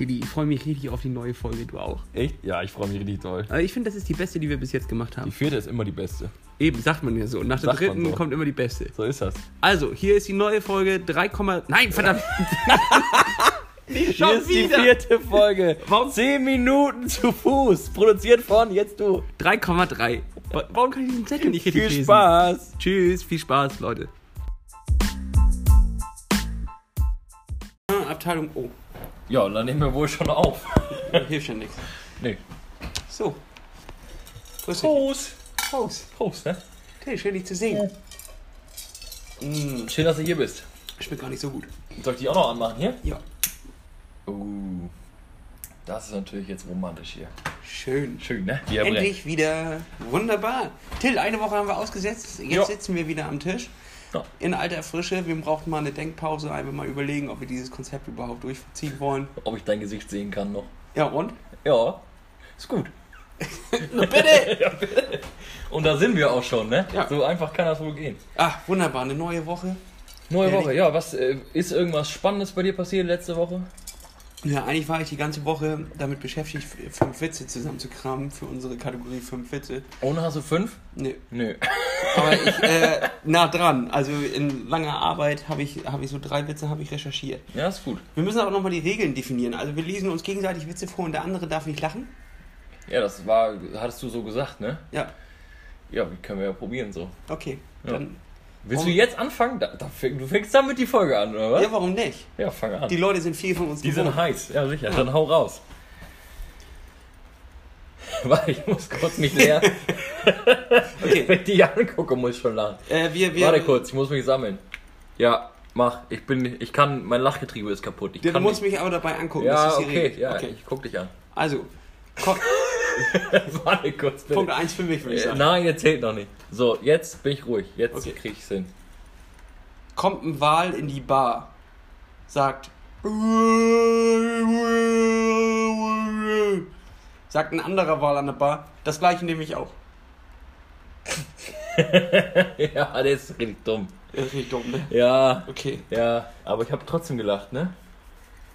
Tilly, ich freue mich richtig auf die neue Folge, du auch. Echt? Ja, ich freue mich richtig doll. Aber ich finde, das ist die beste, die wir bis jetzt gemacht Die haben. vierte ist immer die beste. Eben, sagt man ja so. Nach der Sagt dritten so. kommt immer die beste. So ist das. Also, hier ist die neue Folge 3, Nein, verdammt! Nicht Hier ist die vierte Folge. Warum- 10 Minuten zu Fuß. Produziert von jetzt du. 3,3. Wa- Warum kann ich diesen Zettel nicht richtig Viel lesen? Spaß. Tschüss, viel Spaß, Leute. Ah, Abteilung O. Ja, dann nehmen wir wohl schon auf. Hilft ja nichts. Nee. So. Grüß dich. Prost. Prost. Prost, ne? Okay, schön dich zu sehen. Mm, Schön, dass du hier bist. schmeckt gar nicht so gut. Soll ich die auch noch anmachen hier? Ja, Uh. Das ist natürlich jetzt romantisch hier. schön. Schön, ne? Wie brennt. Endlich wieder wunderbar. Till, eine Woche haben wir ausgesetzt. Jetzt Ja. sitzen wir wieder am Tisch. Ja. In alter Frische. Wir brauchten mal eine Denkpause. Einfach mal überlegen, ob wir dieses Konzept überhaupt durchziehen wollen. Ob ich dein Gesicht sehen kann noch. Ja, und? Ja, ist gut. Na bitte! Und da sind wir auch schon, ne? Ja. So einfach kann das wohl gehen. Ach, wunderbar. Eine neue Woche. Neue Ehrlich? Woche, ja, was äh, ist irgendwas Spannendes bei dir passiert letzte Woche? Ja, eigentlich war ich die ganze Woche damit beschäftigt, fünf Witze zusammenzukramen für unsere Kategorie fünf Witze. Ohne hast du fünf? Nee. Nö. Aber ich, äh, nah dran. Also in langer Arbeit habe ich, hab ich so drei Witze habe ich recherchiert. Ja, ist gut. Wir müssen aber nochmal die Regeln definieren. Also wir lesen uns gegenseitig Witze vor und der andere darf nicht lachen. Ja, das war, hattest du so gesagt, ne? Ja, Ja, können wir ja probieren so. okay. Ja. Dann, Willst du jetzt anfangen? Da, da, fäng- du fängst damit die Folge an, oder was? ja, warum nicht? Ja, fang an. Die Leute sind viel von uns Die sind gewohnt. heiß, ja sicher. Dann hau raus. Warte, ich muss kurz mich leer. Okay. Wenn ich die angucke, muss ich schon lachen. Äh, wir, wir, Warte kurz, ich muss mich sammeln. Ja, mach. Ich bin, ich kann, mein Lachgetriebe ist kaputt. Ich Du kann musst nicht. mich aber dabei angucken. Ja, okay, ja, okay. ich guck dich an. Also, Warte kurz, bitte. Punkt 1 für mich, würde ich Äh, sagen. Nein, jetzt zählt noch nicht. So, jetzt bin ich ruhig. Jetzt Okay. krieg ich's hin. Kommt ein Wal in die Bar, sagt. Sagt ein anderer Wal an der Bar. Das gleiche nehme ich auch. ja, der ist richtig dumm. Das ist nicht dumm, ne? Ja, Okay. ja, aber ich habe trotzdem gelacht, ne?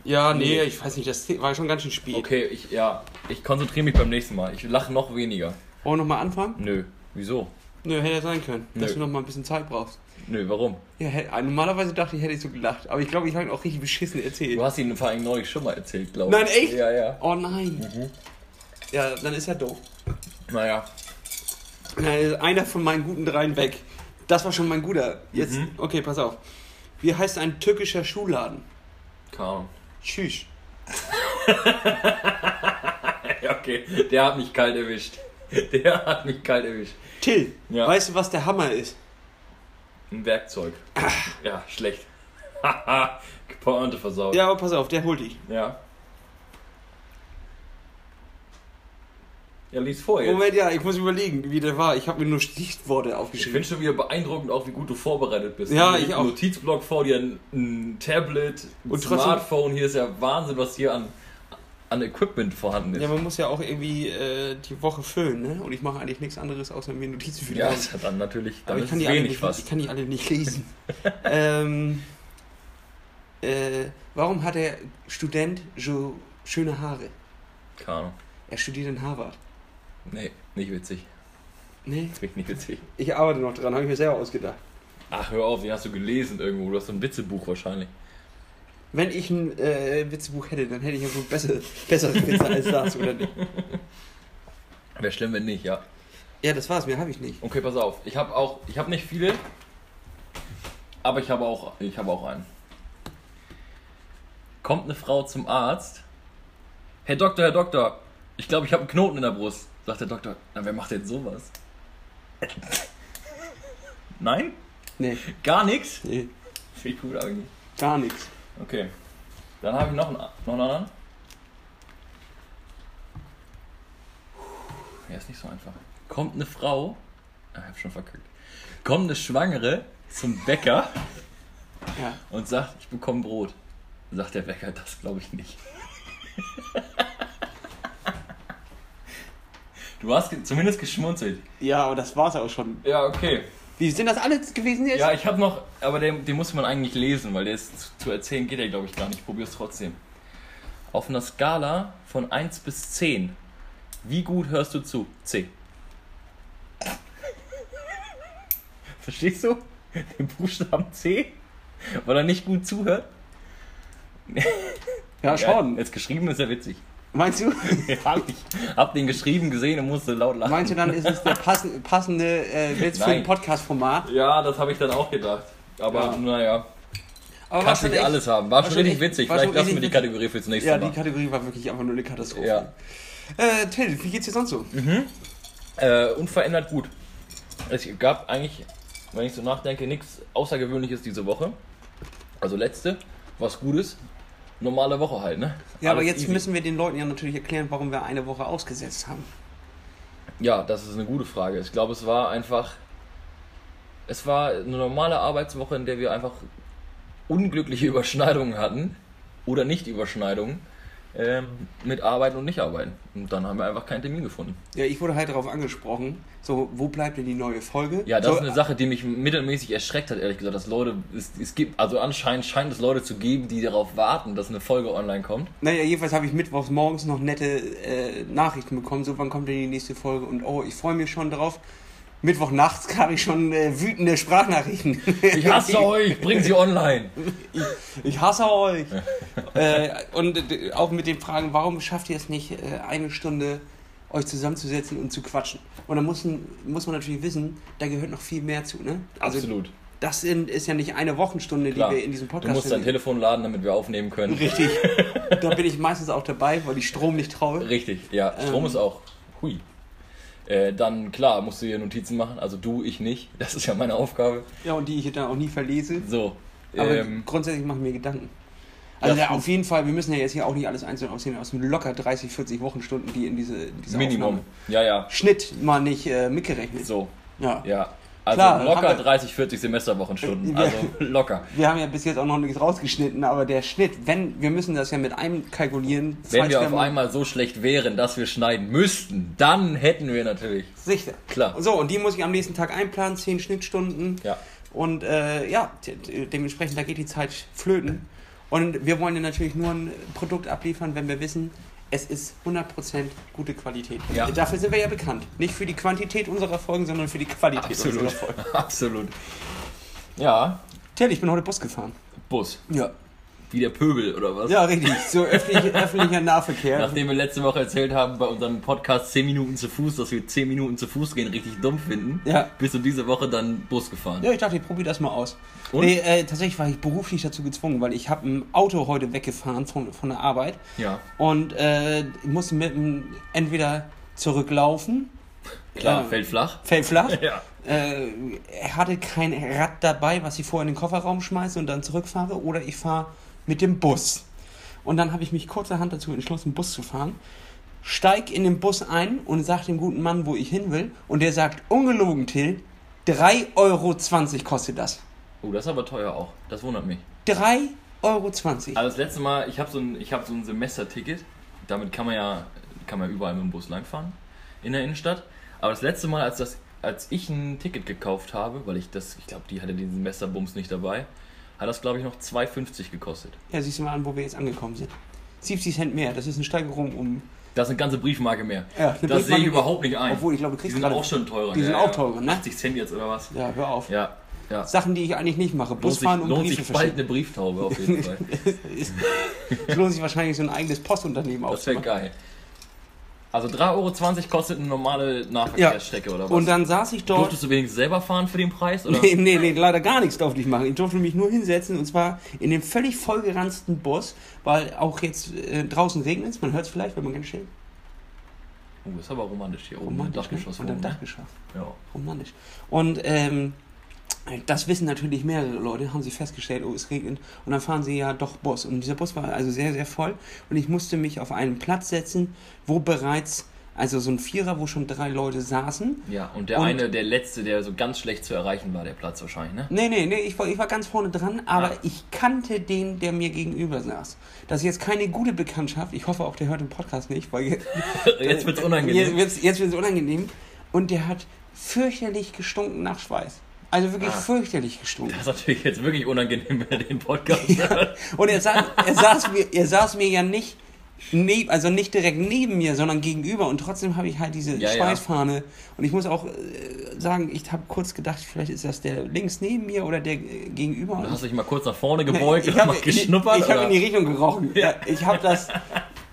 Ja, nee, Nee. ich weiß nicht, das war schon ganz schön spät. Okay, ich, ja, ich konzentriere mich beim nächsten Mal. Ich lache noch weniger. Wollen wir nochmal anfangen? Nö, wieso? Nö, hätte ja sein können, dass Nö. du noch mal ein bisschen Zeit brauchst. Nö, warum? Ja, hätte, normalerweise dachte ich, hätte ich so gelacht. Aber ich glaube, ich habe ihn auch richtig beschissen erzählt. Du hast ihn vor allem neulich schon mal erzählt, glaube ich. Nein, echt? Ja, ja. Oh nein. Mhm. Ja, dann ist er doof. Naja, Äh, Einer von meinen guten dreien weg. Das war schon mein guter. Jetzt, Mhm. okay, pass auf. Wie heißt ein türkischer Schuhladen? Ahnung. Tschüss. Okay, der hat mich kalt erwischt. Der hat mich kalt erwischt. Till, Ja. weißt du, was der Hammer ist? Ein Werkzeug. Ja, schlecht. Haha, Pointe versaut. Ja, aber pass auf, der holt dich. Ja. Ja, lies vor jetzt. Moment, ja, ich muss überlegen, wie der war. Ich habe mir nur Stichworte Ich aufgeschrieben. finde schon wieder beeindruckend, auch wie gut du vorbereitet bist. Ja, ich auch. Notizblock vor dir, ein, ein Tablet, ein Und Smartphone. Hier ist ja Wahnsinn, was hier an, an Equipment vorhanden ist. Ja, man muss ja auch irgendwie äh, die Woche füllen, ne? Und ich mache eigentlich nichts anderes, außer mir Notizen für die Ja, das hat dann natürlich dann Aber ich kann, die alle wenig nicht, fast. ich kann die alle nicht lesen. ähm, äh, warum hat der Student so schöne Haare? Keine Ahnung. Er studiert in Harvard. Nee, nicht witzig. Nee, Finde ich nicht witzig. ich arbeite noch dran, habe ich mir selber ausgedacht. Ach, hör auf, den hast du gelesen irgendwo. Du hast so ein Witzebuch wahrscheinlich. Wenn ich ein äh, Witzebuch hätte, dann hätte ich ja wohl bessere, bessere Witze als das, oder nicht? Wäre schlimm, wenn nicht, ja. Ja, das war's, mehr habe ich nicht. Okay, pass auf. Ich habe auch, ich habe nicht viele, aber ich habe auch, ich habe auch einen. Kommt eine Frau zum Arzt. Herr Doktor, Herr Doktor, ich glaube, ich habe einen Knoten in der Brust. Sagt der Doktor, na, wer macht denn sowas? Nein? Nee, Gar nichts? nee, Finde ich gut eigentlich. gar nichts. Okay. Dann habe ich noch einen, noch einen anderen. Ja, ist nicht so einfach. Kommt eine Frau, ah, ich hab schon verkackt. Kommt eine Schwangere zum Bäcker Ja. und sagt, ich bekomme Brot. Sagt der Bäcker, das glaube ich nicht. Du hast ge zumindest geschmunzelt. ja, aber das war's auch schon. Ja, okay. Wie sind das alle gewesen jetzt? Ja, ich habe noch, aber den, den muss man eigentlich lesen, weil der ist zu, zu erzählen geht ja, glaube ich, gar nicht. Ich probiere es trotzdem. Auf einer Skala von 1 bis 10. Wie gut hörst du zu? C. Verstehst du? Den Buchstaben C? Weil er nicht gut zuhört? Ja, schon. Jetzt geschrieben ist ja witzig. Meinst du? hab ich hab den geschrieben gesehen und musste laut lachen. Meinst du dann, ist es der passende, passende äh, Witz für ein Podcast-Format? Ja, das habe ich dann auch gedacht. Aber Ja. naja, Aber kannst du nicht alles haben. War, schon schon richtig witzig. war Vielleicht lassen wir die Kategorie fürs nächste Ja, Mal. die Kategorie war wirklich einfach nur eine Katastrophe. Ja. Äh, Till, wie geht's dir sonst so? Äh, unverändert gut. Es gab eigentlich, wenn ich so nachdenke, nichts Außergewöhnliches diese Woche. Also letzte, was Gutes. Normale Woche halt, ne? Ja, aber Alles jetzt easy. müssen wir den Leuten ja natürlich erklären, warum wir eine Woche ausgesetzt haben. Ja, das ist eine gute Frage. Ich glaube, es war einfach. Es war eine normale Arbeitswoche, in der wir einfach unglückliche Überschneidungen hatten. Oder Nicht-Überschneidungen. Ähm, mit Arbeiten und Nicht-Arbeiten. Und dann haben wir einfach keinen Termin gefunden. Ja, ich wurde halt darauf angesprochen, so, wo bleibt denn die neue Folge? Ja, das so, ist eine Sache, die mich mittelmäßig erschreckt hat, ehrlich gesagt, dass Leute, es, es gibt, also anscheinend scheint es Leute zu geben, die darauf warten, dass eine Folge online kommt. Naja, jedenfalls habe ich mittwochs morgens noch nette äh, Nachrichten bekommen, so, wann kommt denn die nächste Folge? Und oh, ich freue mich schon drauf. Mittwoch nachts kam ich schon äh, wütende Sprachnachrichten. Ich hasse euch, bring sie online. Ich hasse euch. äh, und äh, auch mit den Fragen, warum schafft ihr es nicht, äh, eine Stunde euch zusammenzusetzen und zu quatschen? Und da muss, muss man natürlich wissen, da gehört noch viel mehr zu. Ne? Also Absolut. das sind, ist ja nicht eine Wochenstunde, Klar. die wir in diesem Du Podcast musst dein Telefon laden, damit wir aufnehmen können. Richtig. da bin ich meistens auch dabei, weil ich Strom nicht traue. Richtig, ja. Strom Ähm. ist auch. Hui. Äh, dann, klar, musst du dir Notizen machen. Also du, ich nicht. Das ist ja meine Aufgabe. Ja, und die ich dann auch nie verlese. So. Aber Ähm, grundsätzlich machen wir Gedanken. Also Ja, auf jeden Fall, wir müssen ja jetzt hier auch nicht alles einzeln aussehen, aus locker 30, 40 Wochenstunden, die in diese, diese Minimum. Aufnahme. Ja, ja. Schnitt mal nicht äh, mitgerechnet. So. Ja. Ja. Also Klar, locker haben wir- 30, 40 Semesterwochenstunden. Äh, Also locker. Wir haben ja bis jetzt auch noch nichts rausgeschnitten, aber der Schnitt, wenn, wir müssen das ja mit einkalkulieren. Wenn wir auf mal- einmal so schlecht wären, dass wir schneiden müssten, dann hätten wir natürlich. Sicher. Klar. So, und die muss ich am nächsten Tag einplanen, 10 Schnittstunden. Ja. Und äh, ja, de- de- dementsprechend, da geht die Zeit flöten. Und wir wollen ja natürlich nur ein Produkt abliefern, wenn wir wissen, es ist 100% gute Qualität. Ja. Dafür sind wir ja bekannt. Nicht für die Quantität unserer Folgen, sondern für die Qualität Absolut. unserer Folgen. Absolut. Ja. Tell, ich bin heute Bus gefahren. Bus. Ja. Wie der Pöbel oder was? Ja, richtig. So öffentlich, öffentlicher Nahverkehr. Nachdem wir letzte Woche erzählt haben bei unserem Podcast 10 Minuten zu Fuß, dass wir 10 Minuten zu Fuß gehen richtig dumm finden, Ja. bist du diese Woche dann Bus gefahren. Ja, ich dachte, ich probiere das mal aus. Und? Nee, äh, tatsächlich war ich beruflich dazu gezwungen, weil ich habe ein Auto heute weggefahren von, von der Arbeit Ja, und äh, ich musste mit dem entweder zurücklaufen, klar, Ja. fällt flach. fällt flach, Ja. äh, er hatte kein Rad dabei, was ich vorher in den Kofferraum schmeiße und dann zurückfahre, oder ich fahre mit dem Bus. Und dann habe ich mich kurzerhand dazu entschlossen, Bus zu fahren. Steig in den Bus ein und sag dem guten Mann, wo ich hin will. Und der sagt, ungelogen, Till, 3,20 Euro kostet das. Oh, das ist aber teuer auch. Das wundert mich. 3,20 Euro. Also das letzte Mal, ich habe so ein, ich hab so ein Semesterticket. Damit kann man ja, kann man überall mit dem Bus langfahren in der Innenstadt. Aber das letzte Mal, als das, als ich ein Ticket gekauft habe, weil ich das, ich glaube, die hatte den Semesterbums nicht dabei, hat das glaube ich noch 2,50 gekostet. Ja, siehst du mal an, wo wir jetzt angekommen sind. 70 Cent mehr, das ist eine Steigerung um. Das ist eine ganze Briefmarke mehr. Ja, das sehe Briefmarke ich mehr. überhaupt nicht ein. Obwohl, ich glaube, du die kriegst sind gerade- auch schon teurer. die sind Ja, auch ja. teurer, ne? 80 Cent jetzt oder was? Ja, hör auf. Ja, ja. Sachen, die ich eigentlich nicht mache. Busfahren und lohnt Briefe sich bald eine Brieftaube auf jeden Fall. Es lohnt sich wahrscheinlich so ein eigenes Postunternehmen Das wäre geil. Also 3,20 Euro kostet eine normale Nahverkehrsstrecke oder was? Und dann saß ich dort. Durftest du wenigstens selber fahren für den Preis? Oder? Nee, nee, nee, leider gar nichts durfte ich machen. Ich durfte mich nur hinsetzen und zwar in dem völlig vollgeranzten Bus, weil auch jetzt äh, draußen regnet es. Man hört es vielleicht, wenn man ganz schön. Oh, ist aber romantisch hier oben. Romantisch, ne? Dachgeschoss Und dann oben, ne? Dachgeschoss. Ja. Romantisch. Und ähm, das wissen natürlich mehrere Leute, haben sie festgestellt, oh, es regnet. Und dann fahren sie ja doch Bus. Und dieser Bus war also sehr, sehr voll. Und ich musste mich auf einen Platz setzen, wo bereits, also so ein Vierer, wo schon drei Leute saßen. ja, und der Und- eine, der letzte, der so ganz schlecht zu erreichen war, der Platz wahrscheinlich, ne? Nee, nee, nee, ich war, ich war ganz vorne dran, aber Ah. ich kannte den, der mir gegenüber saß. Das ist jetzt keine gute Bekanntschaft. Ich hoffe auch, der hört den Podcast nicht, weil jetzt, Jetzt wird's Jetzt unangenehm. wird's, jetzt wird's unangenehm. Und der hat fürchterlich gestunken nach Schweiß. Also wirklich Ah. fürchterlich gestunken. Das ist natürlich jetzt wirklich unangenehm, wenn er den Podcast hört. Und er saß, er, saß mir, er saß mir ja nicht neb, also nicht direkt neben mir, sondern gegenüber und trotzdem habe ich halt diese Ja, ja. Schweißfahne und ich muss auch äh, sagen, ich habe kurz gedacht, vielleicht ist das der links neben mir oder der äh, gegenüber. Du hast dich mal kurz nach vorne gebeugt ich und habe mal geschnuppert. ich habe oder? in die Richtung gerochen. Ich habe das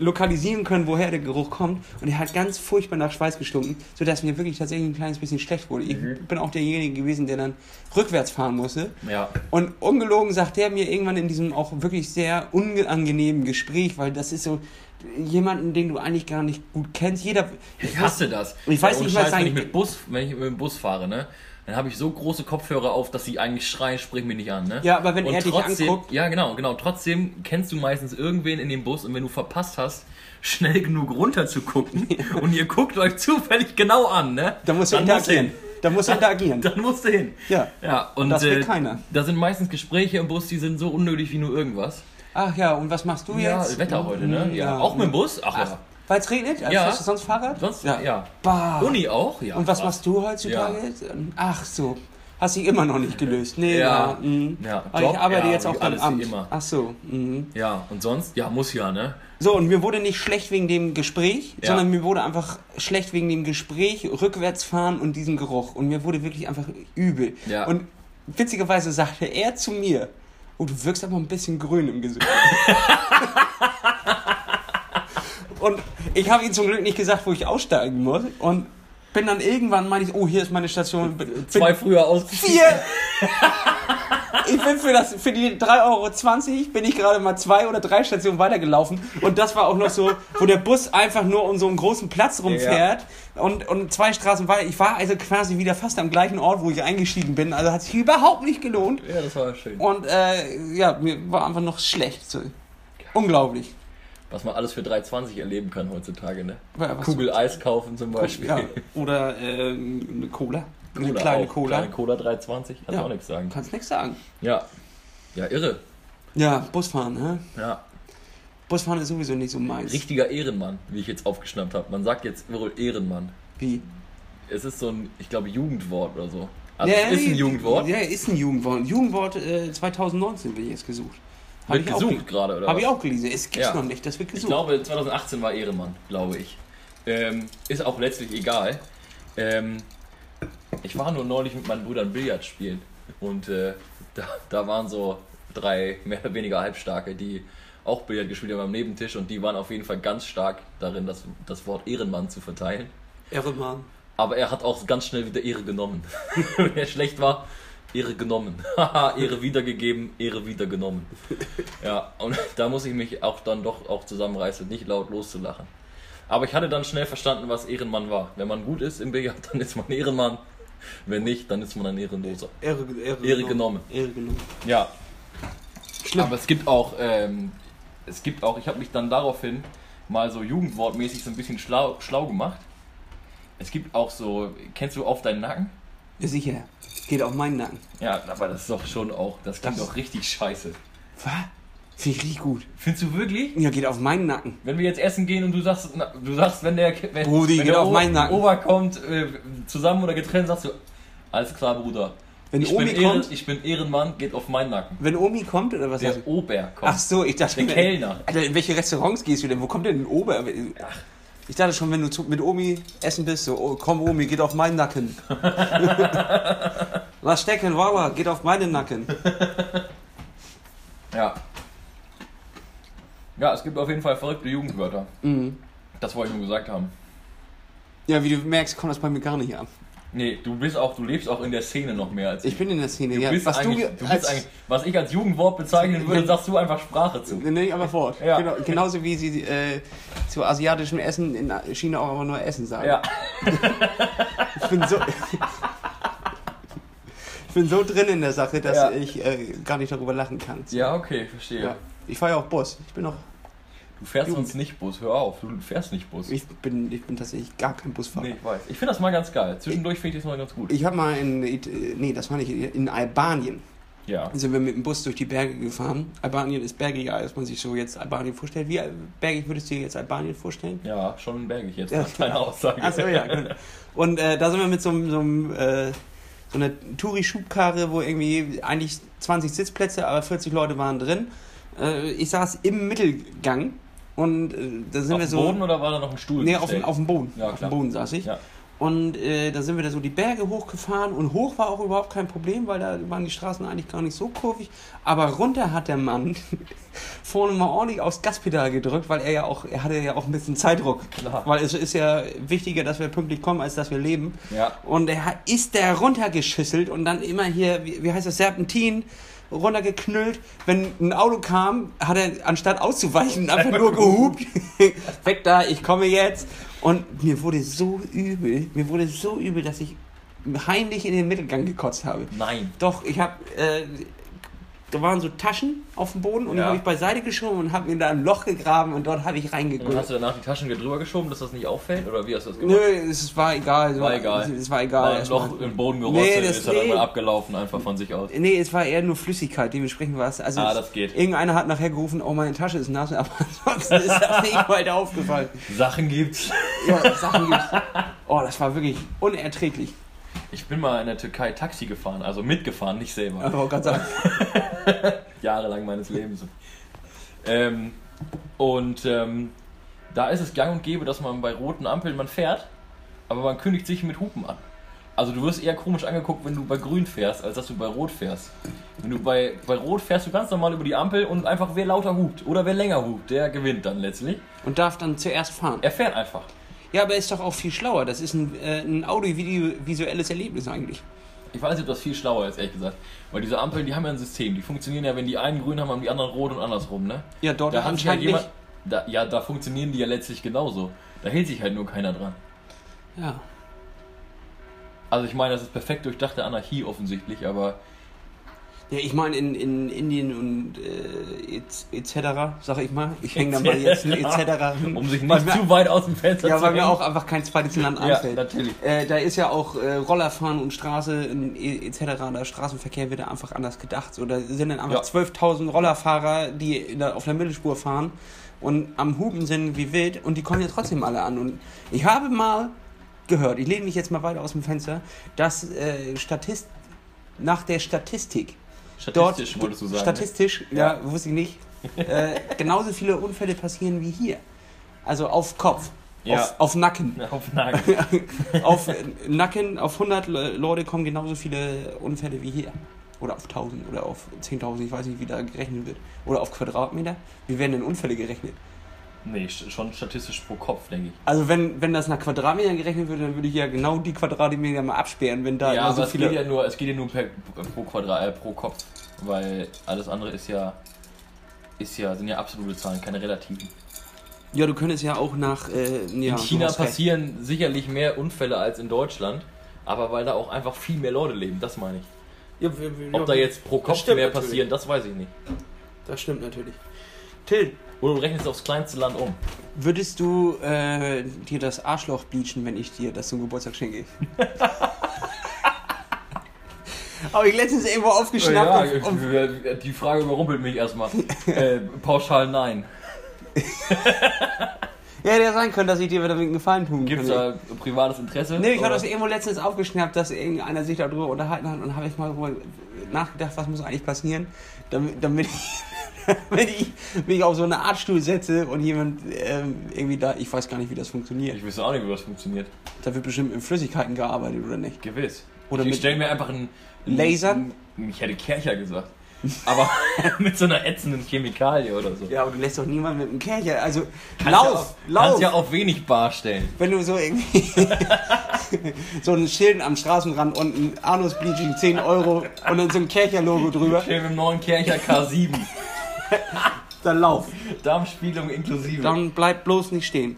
lokalisieren können, woher der Geruch kommt und er hat ganz furchtbar nach Schweiß gestunken, sodass mir wirklich tatsächlich ein kleines bisschen schlecht wurde. Ich Mhm. bin auch derjenige gewesen, der dann rückwärts fahren musste. ja. Und ungelogen sagt er mir irgendwann in diesem auch wirklich sehr unangenehmen Gespräch, weil das ist so jemanden, den du eigentlich gar nicht gut kennst. Jeder. Ich hasse das. Ich weiß Ohne nicht, was Scheiß, wenn ich mit Bus, wenn ich mit dem Bus fahre, ne? Dann habe ich so große Kopfhörer auf, dass sie eigentlich schreien, sprich mich nicht an, ne? Ja, aber wenn und er dich trotzdem, anguckt- Ja, genau, genau. Trotzdem kennst du meistens irgendwen in dem Bus und wenn du verpasst hast, schnell genug runter zu gucken und ihr guckt euch zufällig genau an, ne? Da musst du Dann musst du interagieren. Da musst du interagieren. Dann musst du hin. Ja. Ja, und Das will äh, keiner. da sind meistens Gespräche im Bus, die sind so unnötig wie nur irgendwas. Ach ja, und was machst du Ja, jetzt? Wetter heute, ne? Mm, Ja. Auch mit dem Bus? Ach, ja. Weil es regnet? Also Ja. Fährst du sonst Fahrrad? Sonst, ja. Bah. Uni auch? Ja. Und was krass. machst du heutzutage? Ach so. Hast dich immer noch nicht gelöst. Nee, ja. Ja. Ja, Aber Job, ich arbeite ja, jetzt auch beim Amt. immer. Ach so. mhm. Ja, und sonst? Ja, muss ja, ne? So, und mir wurde nicht schlecht wegen dem Gespräch, Ja. sondern mir wurde einfach schlecht wegen dem Gespräch, rückwärts fahren und diesem Geruch. Und mir wurde wirklich einfach übel. Ja. Und witzigerweise sagte er zu mir, oh, du wirkst aber ein bisschen grün im Gesicht. und ich habe ihm zum Glück nicht gesagt, wo ich aussteigen muss. Und bin dann irgendwann, meine ich, oh, hier ist meine Station. Bin, Zwei früher ausgestiegen. Vier! Ich bin für, das, für die 3,20 Euro bin ich gerade mal zwei oder drei Stationen weitergelaufen. Und das war auch noch so, wo der Bus einfach nur um so einen großen Platz rumfährt. Und, und zwei Straßen weiter. Ich war also quasi wieder fast am gleichen Ort, wo ich eingestiegen bin. Also hat sich überhaupt nicht gelohnt. Ja, das war schön. Und äh, ja, mir war einfach noch schlecht. So. Unglaublich. Was man alles für 3,20 erleben kann heutzutage, ne? Ja, Kugel Eis kaufen zum Beispiel. Ja, oder äh, eine Cola. Eine Cola kleine auch. Cola. Kleine Cola 3,20, kannst Ja. auch nichts sagen. Kannst nichts sagen. Ja. Ja, irre. Ja, Busfahren, ne? Ja. Busfahren ist sowieso nicht so meins. Richtiger Ehrenmann, wie ich jetzt aufgeschnappt habe. Man sagt jetzt wohl Ehrenmann. Wie? Es ist so ein, ich glaube, Jugendwort oder so. Also es ist ein Jugendwort. Ja, ist ein Jugendwort. Jugendwort äh, 2019 wird jetzt gesucht. Hab Wird ich auch gesucht ge- gerade, oder Hab was? ich auch gelesen. Es gibt's Ja. noch nicht, das wird Ich gesucht. glaube, 2018 war Ehrenmann, glaube ich. Ähm, ist auch letztlich egal. Ähm, ich war nur neulich mit meinen Brüdern Billard spielen und äh, da, da waren so drei mehr oder weniger Halbstarke, die auch Billard gespielt haben am Nebentisch und die waren auf jeden Fall ganz stark darin, das, das Wort Ehrenmann zu verteilen. Ehrenmann. Aber er hat auch ganz schnell wieder Ehre genommen. Wenn er schlecht war, Ehre genommen. Haha, Ehre wiedergegeben, Ehre wieder genommen. Ja, und da muss ich mich auch dann doch auch zusammenreißen, nicht laut loszulachen. Aber ich hatte dann schnell verstanden, was Ehrenmann war. Wenn man gut ist im Billard, dann ist man Ehrenmann. Wenn nicht, dann ist man ein Ehrenloser. Ehre, Ehre, Ehre genommen. Ehre genommen. Ja, Schlimm. aber es gibt auch, ähm, es gibt auch, ich habe mich dann daraufhin mal so jugendwortmäßig so ein bisschen schlau, schlau gemacht. Es gibt auch so, kennst du auf deinen Nacken? Ja, sicher. Geht auf meinen Nacken. Ja, aber das ist doch schon auch, das klingt doch richtig scheiße. Was? Finde ich richtig gut. Findest du wirklich? Ja, geht auf meinen Nacken. Wenn wir jetzt essen gehen und du sagst, na, du sagst, wenn der, wenn, Brudi, wenn geht der auf meinen Nacken. Ober kommt, äh, zusammen oder getrennt, sagst du, alles klar, Bruder. Wenn ich, Omi bin Ehren, kommt- ich bin Ehrenmann, geht auf meinen Nacken. Wenn Omi kommt, oder was Der? Ober kommt. Ach so, ich dachte... Der Kellner. Alter, in welche Restaurants gehst du denn? Wo kommt denn ein Ober? Ich dachte schon, wenn du zu, mit Omi essen bist, so, oh, komm Omi, geht auf meinen Nacken. Lass stecken, Walla, geht auf meinen Nacken. Ja. Ja, es gibt auf jeden Fall verrückte Jugendwörter. Mhm. Das wollte ich nur gesagt haben. Ja, wie du merkst, kommt das bei mir gar nicht an. Nee, du bist auch, du lebst auch in der Szene noch mehr als Ich bin in der Szene, ja. was du, du, bist als, was ich als Jugendwort bezeichnen würde, sagst du einfach Sprache zu. Nee, aber fort. Ja. Genau, genauso wie sie äh, zu asiatischem Essen in China auch einfach nur Essen sagen. Ja. Ich bin so. ich bin so drin in der Sache, dass Ja. ich äh, gar nicht darüber lachen kann. Ja, okay, verstehe. Ja. Ich fahre ja auch Bus. Ich bin auch. Du fährst Jugend. sonst nicht Bus, hör auf, du fährst nicht Bus. Ich bin, ich bin tatsächlich gar kein Busfahrer. nee, ich weiß. Ich finde das mal ganz geil. Zwischendurch finde ich das mal ganz gut. Ich habe mal in. Nee, das war nicht. In Albanien Ja. sind wir mit dem Bus durch die Berge gefahren. Albanien ist bergiger, als man sich so jetzt Albanien vorstellt. Wie bergig würdest du dir jetzt Albanien vorstellen? Ja, schon bergig jetzt, nach deiner Aussage. Achso, ja, gut. Und äh, da sind wir mit so, einem- so, einem, äh, so einer Touri-Schubkarre, wo irgendwie eigentlich 20 Sitzplätze, aber 40 Leute waren drin. Äh, ich saß im Mittelgang Und äh, da sind Auf wir dem so. Boden oder war da noch ein Stuhl? Nee, auf, dem- auf dem Boden. Ja, auf dem. Boden saß ich. Ja. Und äh, da sind wir da so die Berge hochgefahren und hoch war auch überhaupt kein Problem, weil da waren die Straßen eigentlich gar nicht so kurvig. Aber runter hat der Mann vorne mal ordentlich aufs Gaspedal gedrückt, weil er ja auch, er hatte ja auch ein bisschen Zeitdruck. Klar. Weil es ist ja wichtiger, dass wir pünktlich kommen, als dass wir leben. Ja. Und er ist der runtergeschüsselt und dann immer hier, wie, wie heißt das, Serpentin runtergeknüllt. Wenn ein Auto kam, hat er anstatt auszuweichen einfach nur gehupt. Weg da, ich komme jetzt. Und mir wurde so übel, mir wurde so übel, dass ich heimlich in den Mittelgang gekotzt habe. Nein. Doch, ich habe, äh, da waren so Taschen auf dem Boden und die Ja. habe ich beiseite geschoben und habe mir da ein Loch gegraben und dort habe ich reingegurkt. hast du danach die Taschen drüber geschoben, dass das nicht auffällt? Oder wie hast du das gemacht? Nö, es war egal. Es War egal. Es war egal. War ein Loch im Boden Nee, gerostet, das- ist dann nee. irgendwann abgelaufen, einfach von sich aus. Nee, es war eher nur Flüssigkeit, dementsprechend war es. Also Ah, das geht. Irgendeiner hat nachher gerufen, oh, meine Tasche ist nass, aber ansonsten ist das nicht weiter aufgefallen. Sachen gibt's. Ja, Sachen gibt's. Oh, das war wirklich unerträglich. Ich bin mal in der Türkei Taxi gefahren, also mitgefahren, nicht selber. Aber ganz sagen. Jahrelang meines Lebens. Ähm, und ähm, da ist es gang und gäbe, dass man bei roten Ampeln man fährt, aber man kündigt sich mit Hupen an. Also du wirst eher komisch angeguckt, wenn du bei grün fährst, als dass du bei rot fährst. Wenn du bei, bei rot fährst du ganz normal über die Ampel und einfach wer lauter hupt oder wer länger hupt, der gewinnt dann letztlich. Und darf dann zuerst fahren. Er fährt einfach. Ja, aber ist doch auch viel schlauer. Das ist ein, äh, ein audiovisuelles Erlebnis eigentlich. Ich weiß nicht, ob das viel schlauer ist, ehrlich gesagt. Weil diese Ampeln, die haben ja ein System. Die funktionieren ja, wenn die einen grün haben, haben die anderen rot und andersrum, ne? Ja, dort Da hat sich halt anscheinend jemand. Da, ja, da funktionieren die ja letztlich genauso. Da hält sich halt nur keiner dran. Ja. Also ich meine, das ist perfekt durchdachte Anarchie offensichtlich, aber Ja, ich meine, in, in Indien und äh, etc., sag ich mal, ich hänge da mal jetzt ein etc. hin, um sich mir- zu weit aus dem Fenster Ja, zu weil mir auch einfach kein zweites Land Ja, einfällt. natürlich. Äh, da ist ja auch äh, Rollerfahren und Straße in, e- etc. Der Straßenverkehr wird da einfach anders gedacht. So, da sind dann einfach Ja. 12.000 Rollerfahrer, die der, auf der Mittelspur fahren und am Hupen sind wie wild und die kommen ja trotzdem alle an. Und ich habe mal gehört, ich lehne mich jetzt mal weiter aus dem Fenster, dass äh, Statist nach der Statistik Statistisch wolltest du sagen. ne? Statistisch, ja, wusste ich nicht. äh, genauso viele Unfälle passieren wie hier. Also auf Kopf, Ja. auf, auf Nacken. Auf Nagel. auf Nacken, auf 100 Le- Leute kommen genauso viele Unfälle wie hier. Oder auf 1000 oder auf 10.000, ich weiß nicht, wie da gerechnet wird. Oder auf Quadratmeter. Wie werden denn Unfälle gerechnet? Nee, schon statistisch pro Kopf, denke ich. Also wenn, wenn das nach Quadratmetern gerechnet wird, dann würde ich ja genau die Quadratmeter mal absperren, wenn da ja, immer so es, viele... geht ja nur, es geht ja nur per, pro Quadrat, äh, pro Kopf. Weil alles andere ist ja, ist ja, sind ja absolute Zahlen, keine relativen. ja, du könntest ja auch nach... Äh, ja, in China hast recht. passieren sicherlich mehr Unfälle als in Deutschland, aber weil da auch einfach viel mehr Leute leben, das meine ich. Ja, Ob ja, da jetzt pro Kopf mehr natürlich. passieren, das weiß ich nicht. Das stimmt natürlich. Till, Oder du rechnest aufs kleinste Land um. würdest du äh, dir das Arschloch bleachen, wenn ich dir das zum Geburtstag schenke? Habe ich letztens irgendwo aufgeschnappt. und, und, äh, die Frage überrumpelt mich erstmal. äh, pauschal nein. ja, der sein könnte, dass ich dir damit einen Gefallen tun Gibt es da privates Interesse? Nee, ich habe das irgendwo letztens aufgeschnappt, dass irgendeiner sich darüber unterhalten hat und habe ich mal wohl nachgedacht, was muss eigentlich passieren, damit, damit, ich, damit ich mich auf so eine Art Stuhl setze und jemand ähm, irgendwie da, ich weiß gar nicht, wie das funktioniert. Ich wüsste auch nicht, wie das funktioniert. Da wird bestimmt mit Flüssigkeiten gearbeitet, oder nicht? Gewiss. Oder ich stelle mir einfach einen. Lasern? Ich hätte Kercher gesagt. Aber mit so einer ätzenden Chemikalie oder so. Ja, aber du lässt doch niemanden mit dem Kercher, also Kannst lauf, ja auf, lauf! Kannst ja auf wenig Bar stellen. Wenn du so irgendwie so ein Schild am Straßenrand und ein Anus Bleaching 10 Euro und dann so ein Kercher-Logo drüber, Stell mit dem neuen Kercher K7. dann lauf. Darmspiegelung inklusive. Dann bleib bloß nicht stehen.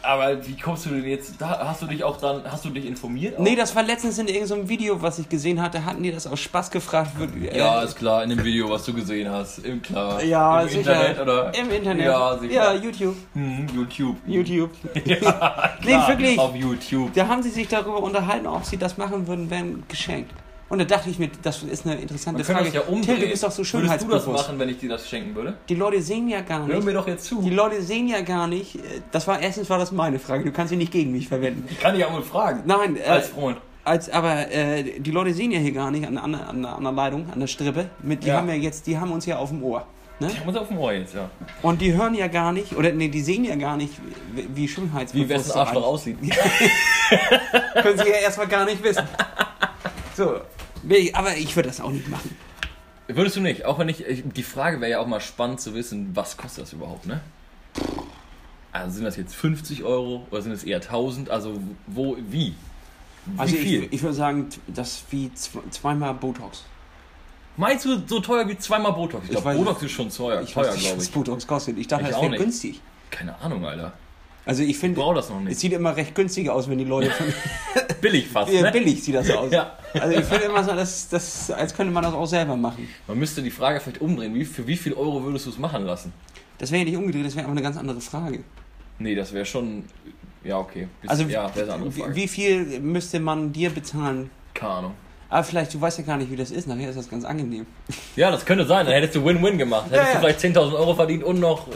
Aber wie kommst du denn jetzt? Da hast du dich auch dann, hast du dich informiert? Nee, das war letztens in irgendeinem so einem Video, was ich gesehen hatte, hatten die das aus Spaß gefragt. äh, Ja, ist klar, in dem Video, was du gesehen hast. Im klar. ja, Im sicher. Internet oder? Im Internet. Ja, sicher. Ja, YouTube. Hm, YouTube. YouTube. Ja, Nee, klar, wirklich. Auf YouTube. Da haben sie sich darüber unterhalten, ob sie das machen würden, wenn geschenkt. Und da dachte ich mir, das ist eine interessante Man Frage. das ja umdrehen. Till, du bist doch so Würdest du das schönheitsbewusst. machen, wenn ich dir das schenken würde? Die Leute sehen ja gar Hör nicht. mir doch jetzt zu. Die Leute sehen ja gar nicht. äh, Das war erstens war das meine Frage. Du kannst sie nicht gegen mich verwenden. Ich kann dich auch mal fragen. Nein, äh, Als Freund. als aber äh, die Leute sehen ja hier gar nicht an, der- an, an, an der Leitung, an der Strippe. Mit, die Ja. haben ja jetzt, die haben uns ja auf dem Ohr. Ne? Ich muss auf dem Ohr jetzt, ja. Und die hören ja gar nicht, oder nee, die sehen ja gar nicht, wie, wie schönheitsbewusst Wie wessen Arschloch aussieht. Können sie ja erstmal gar nicht wissen. So, nee, aber ich würde das auch nicht machen. Würdest du nicht? Auch wenn ich. ich die Frage wäre ja auch mal spannend zu wissen, was kostet das überhaupt, ne? Also sind das jetzt 50 Euro oder sind es eher 1000? Also wo, wie? Wie Also viel? ich, ich würde sagen, das wie zw- zweimal Botox. Meinst du so teuer wie zweimal Botox? Ich Ich glaube, Botox ist schon teuer, Ich teuer weiß nicht, glaube was ich. Botox kostet. Ich dachte, Ich das wäre günstig. Keine Ahnung, Alter. Also ich finde, es sieht immer recht günstig aus, wenn die Leute von Billig fast, Ja, ne? billig sieht das aus. Ja. Also ich finde immer so, dass, dass, als könnte man das auch selber machen. Man müsste die Frage vielleicht umdrehen. Wie, für wie viel Euro würdest du es machen lassen? Das wäre ja nicht umgedreht, das wäre aber eine ganz andere Frage. Nee, das wäre schon. Ja, okay. Bis, Also ja, wie, Frage. wie viel müsste man dir bezahlen? Keine Ahnung. Aber vielleicht, du weißt ja gar nicht, wie das ist. Nachher ist das ganz angenehm. Ja, das könnte sein. Dann hättest du Win-Win gemacht. Hättest Ja, du vielleicht 10.000 Euro verdient und noch.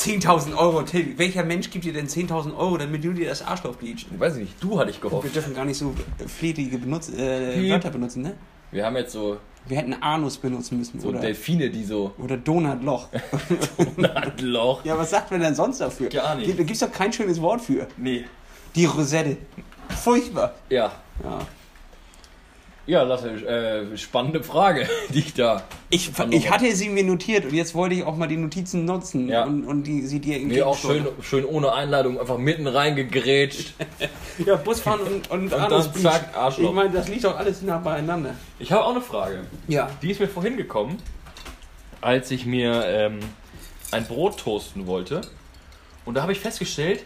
10.000 Euro, Till. Welcher Mensch gibt dir denn 10.000 Euro, damit du dir das Arschloch bleachst? Weiß ich nicht, du hatte ich Wir gehofft. dürfen gar nicht so fletige Benutz äh, Piep. Wörter benutzen, ne? Wir haben jetzt so, Wir hätten Anus benutzen müssen. so oder, Delfine, die so. oder Donutloch. Loch. ja, was sagt man denn sonst dafür? Gar nicht. Da gibt es doch kein schönes Wort für. Nee. Die Rosette. Furchtbar. Ja. Ja. Ja, das ist eine äh, spannende Frage, die ich da. Ich, ich hatte sie mir notiert und jetzt wollte ich auch mal die Notizen nutzen Ja. und, und die, sie dir irgendwie. Nee, auch schön, schön ohne Einladung, einfach mitten reingegrätscht. Ja, Busfahren und, und, dann Anus Bleach. zack, Arschloch. Ich meine, das liegt doch alles nah beieinander. Ich habe auch eine Frage. Ja. Die ist mir vorhin gekommen, als ich mir ähm, ein Brot toasten wollte. Und da habe ich festgestellt,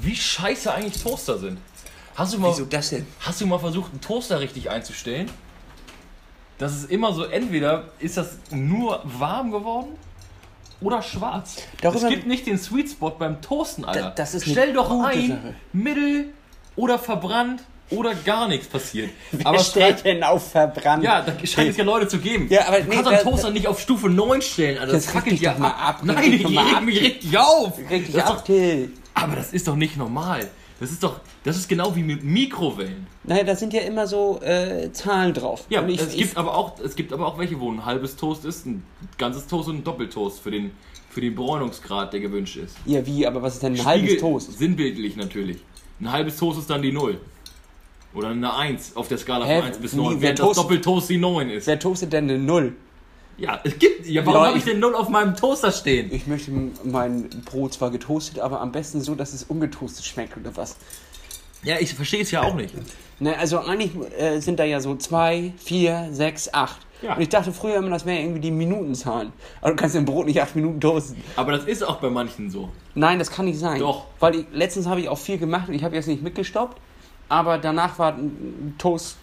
wie scheiße eigentlich Toaster sind. Hast du mal, Wieso das denn? hast du mal versucht, einen Toaster richtig einzustellen? Das ist immer so, entweder ist das nur warm geworden oder schwarz. Darüber- es gibt nicht den Sweet Spot beim Toasten, Alter. das ist eine Stell doch ein, Sache. mittel oder verbrannt oder gar nichts passiert. Wer stellt denn auf verbrannt? Ja, da scheint es ja Leute zu geben. Ja, aber du nee, kannst da- einen Toaster nicht auf Stufe 9 stellen, Alter. Das, reg fackelt ja mal ab, Nein, ich reg mich richtig auf. Reg dich das doch, Till. aber das ist doch nicht normal. Das ist doch, das ist genau wie mit Mikrowellen. Naja, da sind ja immer so äh, Zahlen drauf. Ja, ich, es, gibt aber auch, es gibt aber auch welche, wo ein halbes Toast ist, ein ganzes Toast und ein Doppeltoast für den, für den Bräunungsgrad, der gewünscht ist. ja, wie, aber was ist denn ein halbes Spiegel- Toast? Sinnbildlich natürlich. Ein halbes Toast ist dann die 0. Oder eine 1 auf der Skala Hä? von 1 bis Wie, 9, wer während das Doppeltoast die 9 ist. Wer toastet denn eine Null? Ja, es gibt. Ja, warum Leute- habe ich denn 0 auf meinem Toaster stehen? Ich möchte mein Brot zwar getoastet, aber am besten so, dass es ungetoastet schmeckt oder was. Ja, ich verstehe es ja auch nicht. Ne, also eigentlich äh, sind da ja so zwei, vier, sechs, acht. Ja. Und ich dachte früher immer, das wären irgendwie die Minutenzahlen. Aber du kannst dein Brot nicht acht Minuten toasten. Aber das ist auch bei manchen so. Nein, das kann nicht sein. Doch. Weil ich, letztens habe ich auch viel gemacht und ich habe jetzt nicht mitgestoppt. Aber danach war ein Toast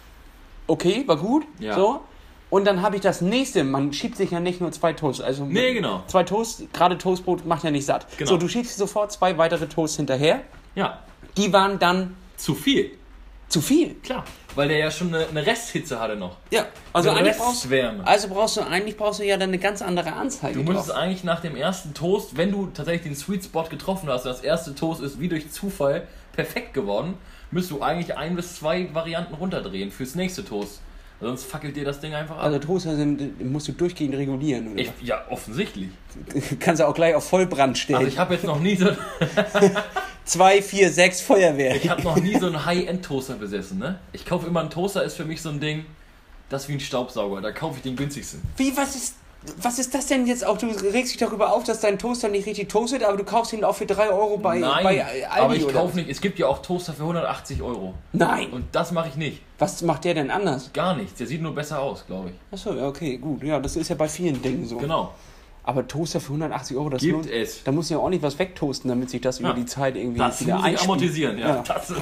okay, war gut. Ja. So. Und dann habe ich das nächste, man schiebt sich ja nicht nur zwei Toasts. Also Nee, genau. Zwei Toasts, gerade Toastbrot macht ja nicht satt. Genau. So, du schiebst sofort zwei weitere Toasts hinterher. Ja, Die waren dann zu viel. zu viel. Klar. Weil der ja schon eine, eine Resthitze hatte noch. Ja, also Eine eigentlich brauchst, also brauchst du eigentlich brauchst du ja dann eine ganz andere Anzeige. Du müsstest drauf. eigentlich nach dem ersten Toast, wenn du tatsächlich den Sweet Spot getroffen hast, das erste Toast ist wie durch Zufall perfekt geworden, müsstest du eigentlich ein bis zwei Varianten runterdrehen fürs nächste Toast. Sonst fackelt dir das Ding einfach ab. Also Toaster musst du durchgehend regulieren. Oder? ich, ja, offensichtlich. Kannst du auch gleich auf Vollbrand stellen. Also ich habe jetzt noch nie so, Zwei, vier, sechs Feuerwehr. ich habe noch nie so einen High-End-Toaster besessen, ne? Ich kaufe immer einen Toaster, ist für mich so ein Ding, das ist wie ein Staubsauger, da kaufe ich den günstigsten. Wie, was ist, was ist das denn jetzt auch? Du regst dich darüber auf, dass dein Toaster nicht richtig toastet, aber du kaufst ihn auch für 3 Euro bei, Nein, bei Aldi aber ich kaufe nicht, es gibt ja auch Toaster für 180 Euro. Nein. Und das mache ich nicht. Was macht der denn anders? Gar nichts, der sieht nur besser aus, glaube ich. Achso, ja, okay, gut. Ja, das ist ja bei vielen Dingen so. Genau. Aber Toaster für 180 Euro, das Gibt lohnt, es. Da muss ja auch nicht was wegtoasten, damit sich das Ja. über die Zeit irgendwie Das wieder muss ich einspielt. amortisieren, ja. Ja. Das, das,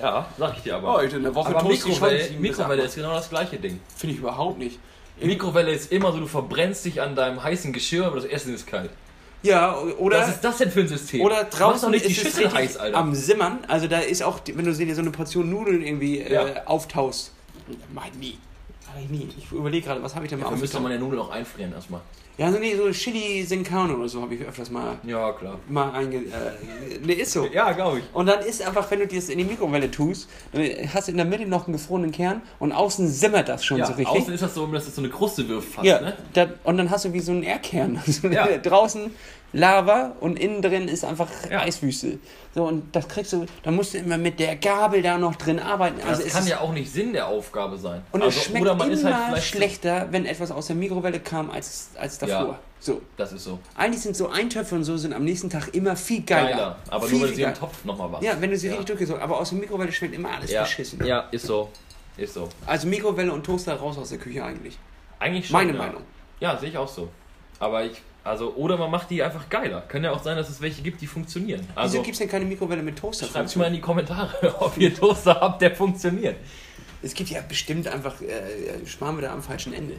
ja, sag ich dir aber. Heute in der Woche aber Mikrowelle, Mikrowelle ist genau das gleiche Ding. Finde ich überhaupt nicht. Mikrowelle ist immer so, du verbrennst dich an deinem heißen Geschirr, aber das Essen ist kalt. Ja, oder, Was ist das denn für ein System? oder Mach draußen nicht die Schüssel heiß, Alter. am Simmern. Also da ist auch, wenn du dir so eine Portion Nudeln irgendwie Ja. äh, auftaust. Mein nie. Ich nie. Ich überlege gerade, was habe ich denn mal Dafür müsste man ja Nudeln auch einfrieren erstmal. Ja, so, nee, so Chili Sin Carne oder so habe ich öfters mal, Ja, klar. mal einge... Äh, nee, ist so. Ja, glaube ich. Und dann ist einfach, wenn du das in die Mikrowelle tust, dann hast du in der Mitte noch einen gefrorenen Kern und außen simmert das schon Ja, so richtig. außen ist das so, dass es so eine Kruste wirft fast, ja, ne? da, und dann hast du wie so einen Erdkern. Also Ja. Draußen Lava und innen drin ist einfach Ja. Eiswüste. So, und das kriegst du, da musst du immer mit der Gabel da noch drin arbeiten. Das Also es kann ja auch nicht Sinn der Aufgabe sein. und also, es schmeckt oder man immer ist halt vielleicht schlechter, wenn etwas aus der Mikrowelle kam als, als davor. Ja. So. Das ist so. Eigentlich sind so Eintöpfe und so sind am nächsten Tag immer viel geiler. Geiler. Aber viel, nur, wenn sie im. Topf nochmal was. Ja, wenn du sie Ja. richtig durchgesogen Aber aus der Mikrowelle schmeckt immer alles ja. beschissen. ja, ist so. Ist so. Also Mikrowelle und Toaster raus aus der Küche eigentlich. Eigentlich schon. Meine ja. Meinung. Ja, sehe ich auch so. Aber ich, also, oder man macht die einfach geiler. Kann ja auch sein, dass es welche gibt, die funktionieren. Also, Wieso gibt es denn keine Mikrowelle mit Toaster? schreibt mal in die Kommentare, ob ihr Toaster habt, der funktioniert. Es gibt ja bestimmt einfach, äh, sparen wir da am falschen Ende.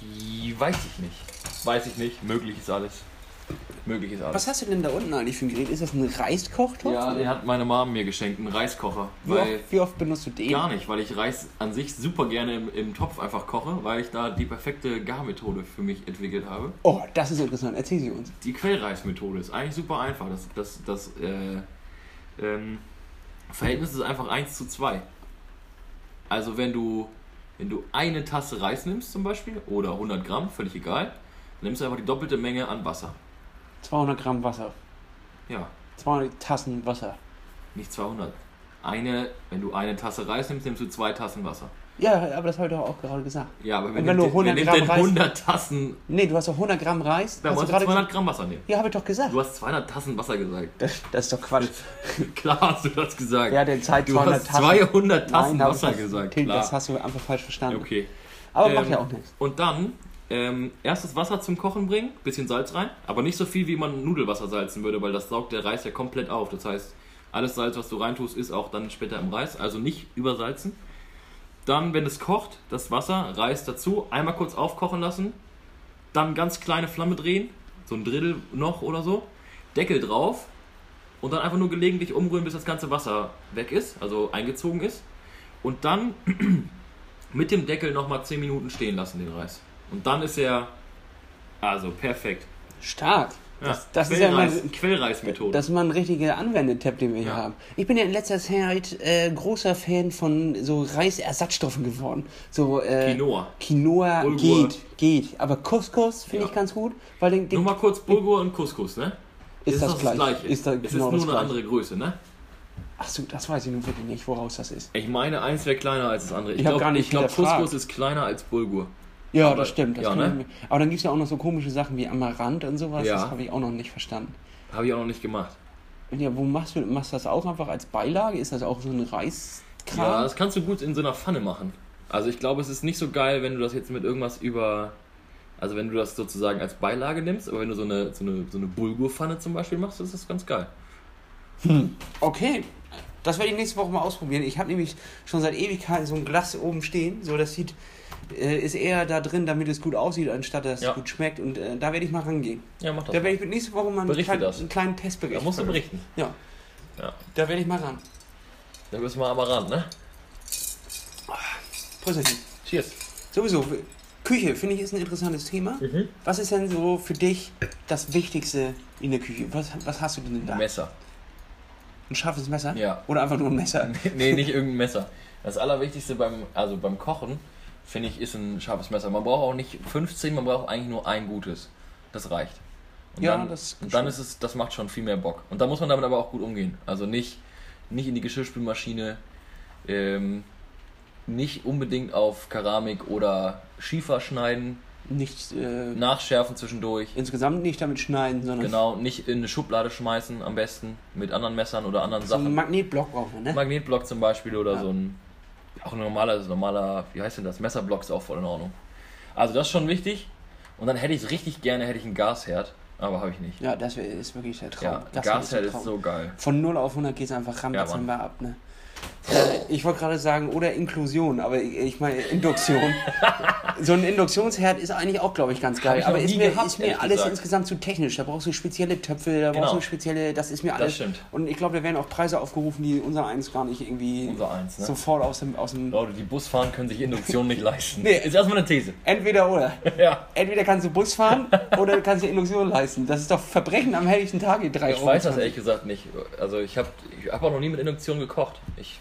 Die weiß ich nicht. Weiß ich nicht. Möglich ist alles. Möglich ist alles. Was hast du denn da unten eigentlich für ein Gerät? Ist das ein Reiskochtopf? Ja, den hat meine Mom mir geschenkt, einen Reiskocher. wie, oft, wie oft benutzt du den? Gar nicht, weil ich Reis an sich super gerne im, im Topf einfach koche, weil ich da die perfekte Garmethode für mich entwickelt habe. Oh, das ist interessant. Erzähl sie uns. Die Quellreismethode ist eigentlich super einfach. Das, das, das äh, ähm, Verhältnis ist einfach 1 zu 2. Also wenn du, wenn du eine Tasse Reis nimmst zum Beispiel, oder 100 Gramm, völlig egal, dann nimmst du einfach die doppelte Menge an Wasser. 200 Gramm Wasser. Ja, 200 Tassen Wasser. nicht 200. Eine, wenn du eine Tasse Reis nimmst, nimmst du zwei Tassen Wasser. Ja, aber das habe ich doch auch gerade gesagt. Ja, aber wenn, wenn du du 100 nimmt Gramm Reis- 100 Tassen, Nee, du hast doch 100 Gramm Reis. dann hast musst du du gerade 200 Gramm Wasser nehmen. Ja, habe ich doch gesagt. Du hast 200 Tassen Wasser gesagt. Das, das ist doch Quatsch. Klar hast du das gesagt. Ja, der Zeit du 200 hast Tassen. 200 Tassen Nein, Wasser gesagt. Klar. Das hast du einfach falsch verstanden. Okay. Aber Ähm, macht ja auch nichts. Und dann ähm, erst das Wasser zum Kochen bringen, bisschen Salz rein, aber nicht so viel, wie man Nudelwasser salzen würde, weil das saugt der Reis ja komplett auf. Das heißt, alles Salz, was du reintust, ist auch dann später im Reis, also nicht übersalzen. Dann, wenn es kocht, das Wasser, Reis dazu, einmal kurz aufkochen lassen, dann ganz kleine Flamme drehen, so ein Drittel noch oder so, Deckel drauf und dann einfach nur gelegentlich umrühren, bis das ganze Wasser weg ist, also eingezogen ist. Und dann mit dem Deckel nochmal 10 Minuten stehen lassen, den Reis. Und dann ist er also perfekt. Stark. Ja, Das, das ist ja mal, Quellreis, Quellreismethode. das ist mal ein richtiger Anwendetipp, den wir hier Ja. haben. Ich bin ja in letzter Zeit äh, großer Fan von so Reisersatzstoffen geworden. So äh, Quinoa. Quinoa Bulgur. geht, geht. Aber Couscous finde Ja. ich ganz gut, weil den, den Nur mal kurz Bulgur und Couscous, ne? ist, das, gleich. Gleiche. Ist das es genau ist nur das eine andere Größe, ne? Ach so, das weiß ich nun wirklich nicht, woraus das ist. Ich meine, eins wäre kleiner als das andere. Ich hab glaub- gar nicht Ich glaube, hinterfragt. Couscous ist kleiner als Bulgur. Ja, Aber- das stimmt. Das ja, ne? ich Aber dann gibt es ja auch noch so komische Sachen wie Amaranth und sowas. Ja. Das habe ich auch noch nicht verstanden. Habe ich auch noch nicht gemacht. Ja, wo machst du machst du das auch einfach als Beilage? Ist das auch so ein Reiskram? Ja, das kannst du gut in so einer Pfanne machen. Also ich glaube, es ist nicht so geil, wenn du das jetzt mit irgendwas über... Also wenn du das sozusagen als Beilage nimmst, aber wenn du so eine, so eine, so eine Bulgurpfanne zum Beispiel machst, ist das ganz geil. Okay, das werde ich nächste Woche mal ausprobieren. Ich habe nämlich schon seit Ewigkeiten so ein Glas oben stehen. So, das sieht, äh, ist eher da drin, damit es gut aussieht, anstatt dass Ja. es gut schmeckt. Und äh, da werde ich mal rangehen. Ja, mach das. Da werde ich nächste Woche mal einen, das. einen kleinen Testbericht. Da musst du berichten. Ja, Ja. da werde ich mal ran. Da müssen wir aber ran, ne? Prösterchen. Cheers. Sowieso, Küche finde ich ist ein interessantes Thema. Mhm. Was ist denn so für dich das Wichtigste in der Küche? Was, was hast du denn da? Messer. Ein scharfes Messer? Ja. Oder einfach nur ein Messer? nee, nicht irgendein Messer. Das Allerwichtigste beim, also beim Kochen, finde ich, ist ein scharfes Messer. Man braucht auch nicht 15, man braucht eigentlich nur ein gutes. Das reicht. Und Ja, dann, das und dann ist es, das macht schon viel mehr Bock. Und da muss man damit aber auch gut umgehen. Also nicht, nicht in die Geschirrspülmaschine, ähm, nicht unbedingt auf Keramik oder Schiefer schneiden, Nicht äh, nachschärfen zwischendurch. insgesamt nicht damit schneiden, sondern Genau, nicht in eine Schublade schmeißen am besten mit anderen Messern oder anderen so einen Sachen. Magnetblock braucht man, ne? Magnetblock zum Beispiel oder Ja. so ein auch ein normaler, normaler, wie heißt denn das? Messerblock ist auch voll in Ordnung. Also das ist schon wichtig. Und dann hätte ich richtig gerne hätte ich einen Gasherd, aber habe ich nicht. Ja, das ist wirklich der Traum. Ja, das Gasherd ist Traum. so geil. Von 0 auf 100 geht es einfach Mann. ja, ab, ne? Äh, ich wollte gerade sagen, oder Inklusion, aber ich, meine Induktion. so ein Induktionsherd ist eigentlich auch, glaube ich, ganz geil. Aber ist mir, gehabt, ist mir alles gesagt. insgesamt zu technisch. Da brauchst du spezielle Töpfe, da Genau. brauchst du spezielle, das ist mir alles. stimmt. Und ich glaube, da werden auch Preise aufgerufen, die unser eins gar nicht irgendwie Unser eins, ne? sofort aus dem, aus dem. Leute, die Bus fahren, können sich Induktion nicht leisten. Nee. Ist erstmal eine These. Entweder oder. Ja. Entweder kannst du Bus fahren oder du kannst dir Induktion leisten. Das ist doch Verbrechen am helllichten Tage, drei Ich Euro. weiß das ehrlich gesagt nicht. Also ich habe ich hab auch noch nie mit Induktion gekocht. Ich,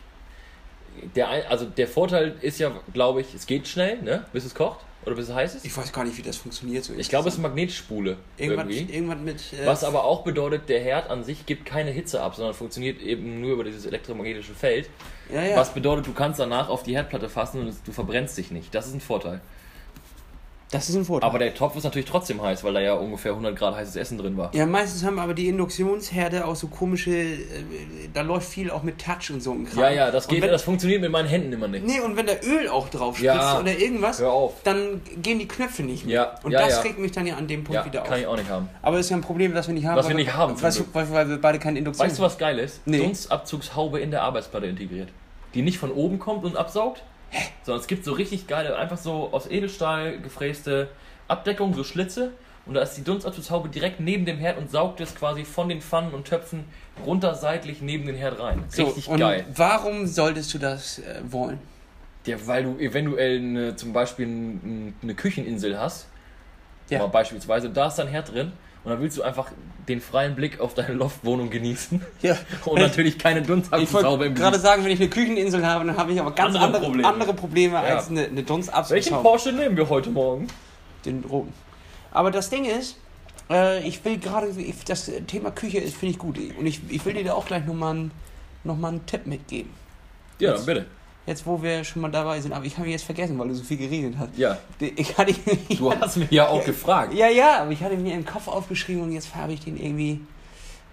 der, also der Vorteil ist ja, glaube ich, es geht schnell, ne? bis es kocht oder bis es heiß ist. Ich weiß gar nicht, wie das funktioniert. So Ich glaube, es ist Magnetspule irgendwann, irgendwie. irgendwann mit. Äh, Was aber auch bedeutet, der Herd an sich gibt keine Hitze ab, sondern funktioniert eben nur über dieses elektromagnetische Feld. ja, ja. Was bedeutet, du kannst danach auf die Herdplatte fassen und du verbrennst dich nicht. Das ist ein Vorteil. Das ist ein Vorteil. Aber der Topf ist natürlich trotzdem heiß, weil da ja ungefähr 100 Grad heißes Essen drin war. ja, meistens haben aber die Induktionsherde auch so komische. Äh, da läuft viel auch mit Touch und so im Kram. Ja, ja, das geht, wenn, das funktioniert mit meinen Händen immer nicht. Nee, und wenn da Öl auch drauf spritzt Ja. oder irgendwas, dann gehen die Knöpfe nicht mehr. Ja, Und ja, das ja. regt mich dann ja an dem Punkt wieder auf. kann ich auch nicht haben. Aber das ist ja ein Problem, das wir nicht haben. Was weil wir nicht haben, Weil, zum weil, weil wir beide keine Induktion Weißt du, was geil ist? Nee. Dunstabzugshaube in der Arbeitsplatte integriert. Die nicht von oben kommt und absaugt, sondern es gibt so richtig geile, einfach so aus Edelstahl gefräste Abdeckung, so Schlitze. Und da ist die Dunstabzugshaube direkt neben dem Herd und saugt es quasi von den Pfannen und Töpfen runter seitlich neben den Herd rein. So, Richtig und geil. warum solltest du das äh, wollen? Ja, weil du eventuell eine, zum Beispiel ein- eine Kücheninsel hast, Ja. mal beispielsweise, da ist dein Herd drin und dann willst du einfach den freien Blick auf deine Loftwohnung genießen Ja. und natürlich keine Ich Dunstabzugshaube wollte im gerade Gesicht. sagen, wenn ich eine Kücheninsel habe, dann habe ich aber ganz Andere andere, Probleme. andere Probleme Ja. als eine, eine Welchen Dunstabzugshaube. Porsche nehmen wir heute Morgen? Den roten. Aber das Ding ist, äh, ich will gerade, ich- das Thema Küche ist, finde ich gut. Und ich, ich will dir da auch gleich nochmal einen, noch mal einen Tipp mitgeben. Ja, bitte. Jetzt, wo wir schon mal dabei sind. Aber ich habe ihn jetzt vergessen, weil du so viel geredet hast. Ja, Ich hatte, ich du hast mich ja auch gefragt. Ja, ja, aber ich hatte mir im Kopf aufgeschrieben und jetzt habe ich den irgendwie.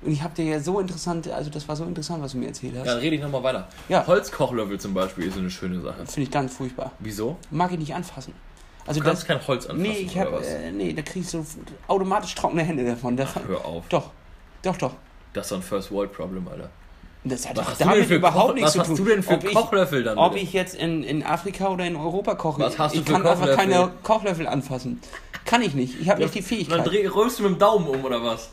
Und ich habe dir ja so interessant, also das war so interessant, was du mir erzählt Ja, hast. dann rede ich nochmal weiter. Ja. Holzkochlöffel zum Beispiel ist eine schöne Sache. Finde ich ganz furchtbar. Wieso? Mag ich nicht anfassen. Also Du kannst das. kein Holz anfassen, Nee, ich habe. Äh, nee, da kriegst du automatisch trockene Hände davon. Das, Hör auf. doch, doch, doch. Das ist doch ein First World Problem, Alter. Das hat Was hast damit für, überhaupt Koch nichts was zu hast tun. du denn für ob ich, Kochlöffel dann? ob ich jetzt in, in Afrika oder in Europa koche. Was hast du ich für kann einfach Kochlöffel? keine Kochlöffel anfassen. Kann ich nicht. Ich habe nicht die Dann Fähigkeit. dreh, rührst du mit dem Daumen um, oder was?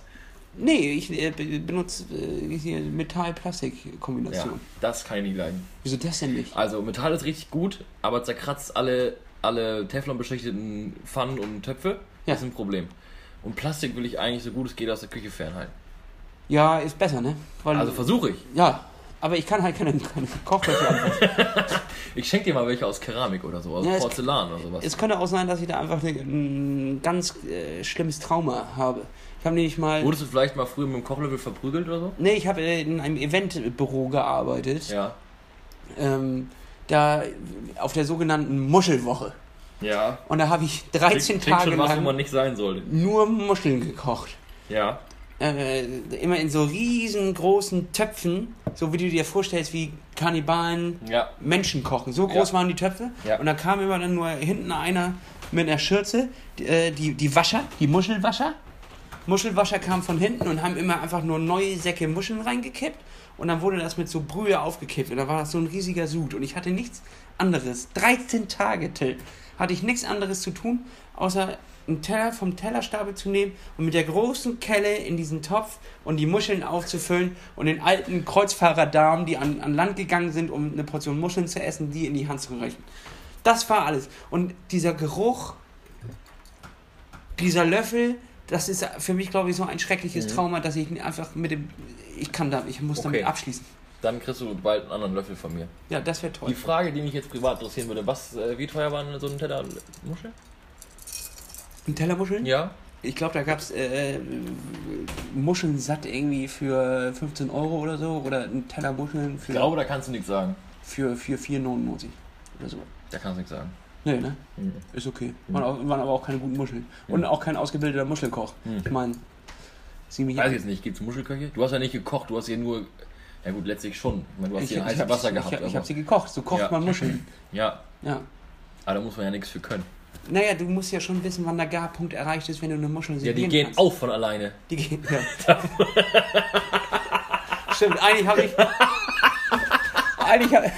Nee, ich äh, be- benutze äh, Metall-Plastik-Kombination. Ja, das kann ich nicht leiden. Wieso das denn nicht? Also, Metall ist richtig gut, aber zerkratzt alle, alle Teflon-beschichteten Pfannen und Töpfe. Ja. Das ist ein Problem. Und Plastik will ich eigentlich so gut es geht aus der Küche fernhalten. Ja, ist besser, ne? Weil, Also versuche ich. ja, aber ich kann halt keine, keine Kochlöffel anfassen. Ich schenke dir mal welche aus Keramik oder so, aus Ja, es- Porzellan oder sowas. es könnte auch sein, dass ich da einfach eine, ein ganz äh, schlimmes Trauma habe. Ich habe nämlich mal... Wurdest du vielleicht mal früher mit dem Kochlöffel verprügelt oder so? Nee, ich habe äh, in einem Eventbüro gearbeitet. Ja. Ähm, da auf der sogenannten Muschelwoche. Ja. Und da habe ich 13 Klingt Tage schon was, wo lang man nicht sein sollte. nur Muscheln gekocht. Ja. Äh, immer in so riesengroßen Töpfen, so wie du dir vorstellst, wie Kannibalen Ja. Menschen kochen. So groß Ja. waren die Töpfe. Ja. Und da kam immer dann nur hinten einer mit einer Schürze, die, äh, die, die Wascher, die Muschelwascher. Muschelwascher kamen von hinten und haben immer einfach nur neue Säcke Muscheln reingekippt. Und dann wurde das mit so Brühe aufgekippt. Und da war das so ein riesiger Sud. Und ich hatte nichts anderes. 13 Tage, Till, hatte ich nichts anderes zu tun, außer einen Teller vom Tellerstapel zu nehmen und mit der großen Kelle in diesen Topf und die Muscheln aufzufüllen und den alten Kreuzfahrerdamen, die an, an Land gegangen sind, um eine Portion Muscheln zu essen, die in die Hand zu reichen. Das war alles. Und dieser Geruch, dieser Löffel, das ist für mich, glaube ich, so ein schreckliches Mhm. Trauma, dass ich einfach mit dem. Ich kann da, ich muss Okay. damit abschließen. Dann kriegst du bald einen anderen Löffel von mir. Ja, das wäre Die toll. Frage, die mich jetzt privat interessieren würde, was, äh, wie teuer war denn so ein Teller Muschel? Ein Teller Muscheln? Ja. Ich glaube, da gab es äh, Muscheln satt irgendwie für 15 Euro oder so. Oder ein Teller Muscheln Ich für, glaube, da kannst du nichts sagen. für, für 4,99 oder so. Da kannst du nichts sagen. Nee, ne? Mhm. Ist okay. Mhm. Waren, auch, waren aber auch keine guten Muscheln. Und Mhm. auch kein ausgebildeter Muschelkoch. Mhm. Ich meine, sieh mich Weiß an. jetzt nicht, gibt's Muschelköche? Du hast ja nicht gekocht, du hast ja nur. Ja gut, letztlich schon. Ich meine, du hast Ich, hier ich, heißes Wasser ich, gehabt. ich, ich habe sie gekocht. So kocht Ja. man Muscheln. ja, Ja. aber da muss man ja nichts für können. Naja, du musst ja schon wissen, wann der Garpunkt erreicht ist, wenn du eine Muschel Ja, die gehen kannst. auch von alleine. Die gehen, ja. Stimmt, eigentlich habe ich. eigentlich,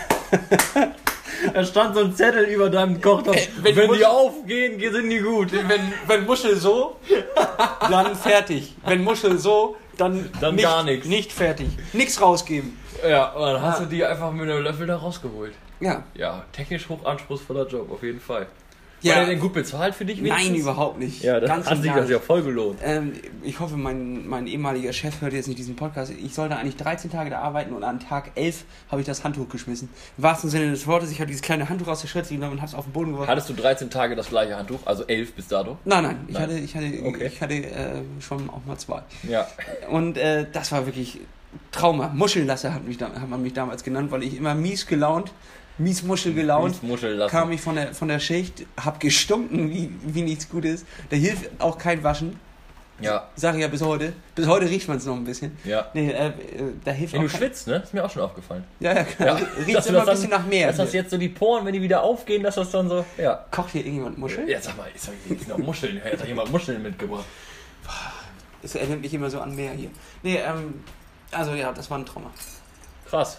Da stand so ein Zettel über deinem Kochtopf. Wenn wenn Muschel- die aufgehen, sind die gut. wenn, wenn Muschel so, dann fertig. Wenn Muschel so, dann, Dann nicht, gar nichts. Nicht fertig. Nichts rausgeben. Ja, und dann hast du die einfach mit einem Löffel da rausgeholt. Ja. Ja, technisch hochanspruchsvoller Job, auf jeden Fall. Ja. War der denn gut bezahlt für dich? Nein, wenigstens? überhaupt nicht. Ja, das Ganz hat sich das ja voll gelohnt. Ähm, ich hoffe, mein, mein ehemaliger Chef hört jetzt nicht diesen Podcast. Ich sollte eigentlich 13 Tage da arbeiten und an Tag 11 habe ich das Handtuch geschmissen. Im wahrsten Sinne des Wortes, ich habe dieses kleine Handtuch aus der Schürze genommen und habe es auf den Boden geworfen. Hattest du 13 Tage das gleiche Handtuch, also 11 bis dato? Nein, nein, ich Nein. hatte, ich hatte, Okay. ich hatte äh, schon auch mal zwei. Ja. Und äh, das war wirklich Trauma. Muschellasser hat, mich da, hat man mich damals genannt, weil ich immer mies gelaunt, mies Muschel gelaunt, Muschel lassen. kam ich von der, von der Schicht, hab gestunken wie, wie nichts Gutes. Da hilft auch kein Waschen. Ja, Sage ich ja bis heute. Bis heute riecht man es noch ein bisschen. ja. Nee, äh, äh, da hilft Wenn auch du kein- schwitzt, ne? Ist mir auch schon aufgefallen. Ja, ja, klar. Riecht dass du immer ein dann- bisschen nach Meer. Dass das jetzt so die Poren, wenn die wieder aufgehen, dass das dann so. Ja. Kocht hier irgendjemand Muschel? Ja, sag mal, ist doch noch Muscheln. Hat da jemand Muscheln mitgebracht? Das erinnert mich immer so an Meer hier. Nee, ähm, also ja, das war ein Trauma. Krass.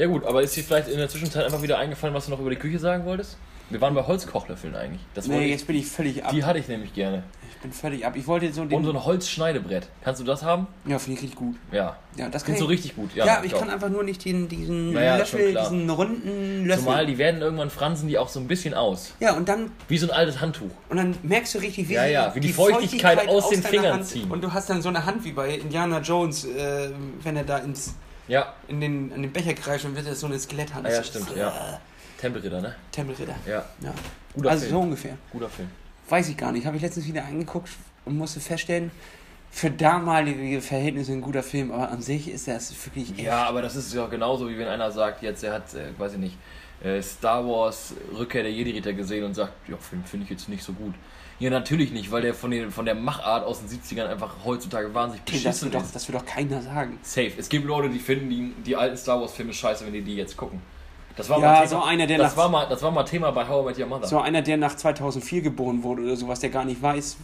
Ja gut, aber ist dir vielleicht in der Zwischenzeit einfach wieder eingefallen, was du noch über die Küche sagen wolltest? Wir waren bei Holzkochlöffeln eigentlich. Das Nee, ich, jetzt bin ich völlig ab. die hatte ich nämlich gerne. Ich bin völlig ab. Ich wollte so den. Und so ein Holzschneidebrett. Kannst du das haben? ja, finde ich richtig gut. Ja. Ja, das kann ich. richtig gut? Ja, Ja, ich kann einfach nur nicht den, diesen Naja, Löffel, diesen runden Löffel. Zumal die werden irgendwann fransen die auch so ein bisschen aus. ja, und dann, Wie so ein altes Handtuch. und dann merkst du richtig, wie, Ja, ja, wie die Feuchtigkeit aus den deiner Fingern Hand, ziehen. Und du hast dann so eine Hand wie bei Indiana Jones, äh, wenn er da ins, Ja. in, den, in den Becher kreischt, dann wird das so eine Skeletthand. Ah, ja, stimmt, äh, ja. Tempelritter, ne? Tempelritter. Ja. Ja. Guter also Film. so ungefähr. Guter Film. Weiß ich gar nicht. Habe ich letztens wieder angeguckt und musste feststellen, für damalige Verhältnisse ein guter Film, aber an sich ist das wirklich. Ja, aber das ist ja genauso, wie wenn einer sagt, jetzt er hat, äh, weiß ich nicht, äh, Star Wars Rückkehr der Jedi-Ritter gesehen und sagt, ja, Film finde ich jetzt nicht so gut. Ja, natürlich nicht, weil der von, den, von der Machart aus den 70ern einfach heutzutage wahnsinnig Das beschissen wird, doch, ist. das wird doch keiner sagen. Safe. Es gibt Leute, die finden die, die alten Star Wars Filme scheiße, wenn die die jetzt gucken. Das war Ja, mal so Thema, einer, der das nach- war mal, das war mal Thema bei How I Met Your Mother. So einer, der nach 2004 geboren wurde oder sowas, der gar nicht weiß.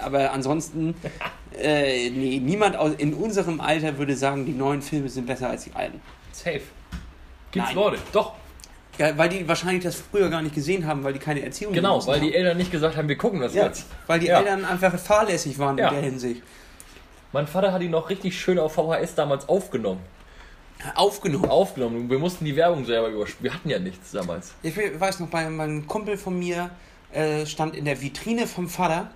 Aber ansonsten, äh, nee, niemand aus, in unserem Alter würde sagen, die neuen Filme sind besser als die alten. Safe. Gibt's Nein. Leute. Doch. Ja, weil die wahrscheinlich das früher gar nicht gesehen haben, weil die keine Erziehung Genau, weil die. Eltern nicht gesagt haben, wir gucken das ja, jetzt. weil die Ja. Eltern einfach fahrlässig waren in der Hinsicht. Mein Vater hat ihn noch richtig schön auf VHS damals aufgenommen. Aufgenommen. Aufgenommen. Wir mussten die Werbung selber überspielen. Wir hatten ja nichts damals. Ich weiß noch, bei meinem Kumpel von mir äh, stand in der Vitrine vom Vater,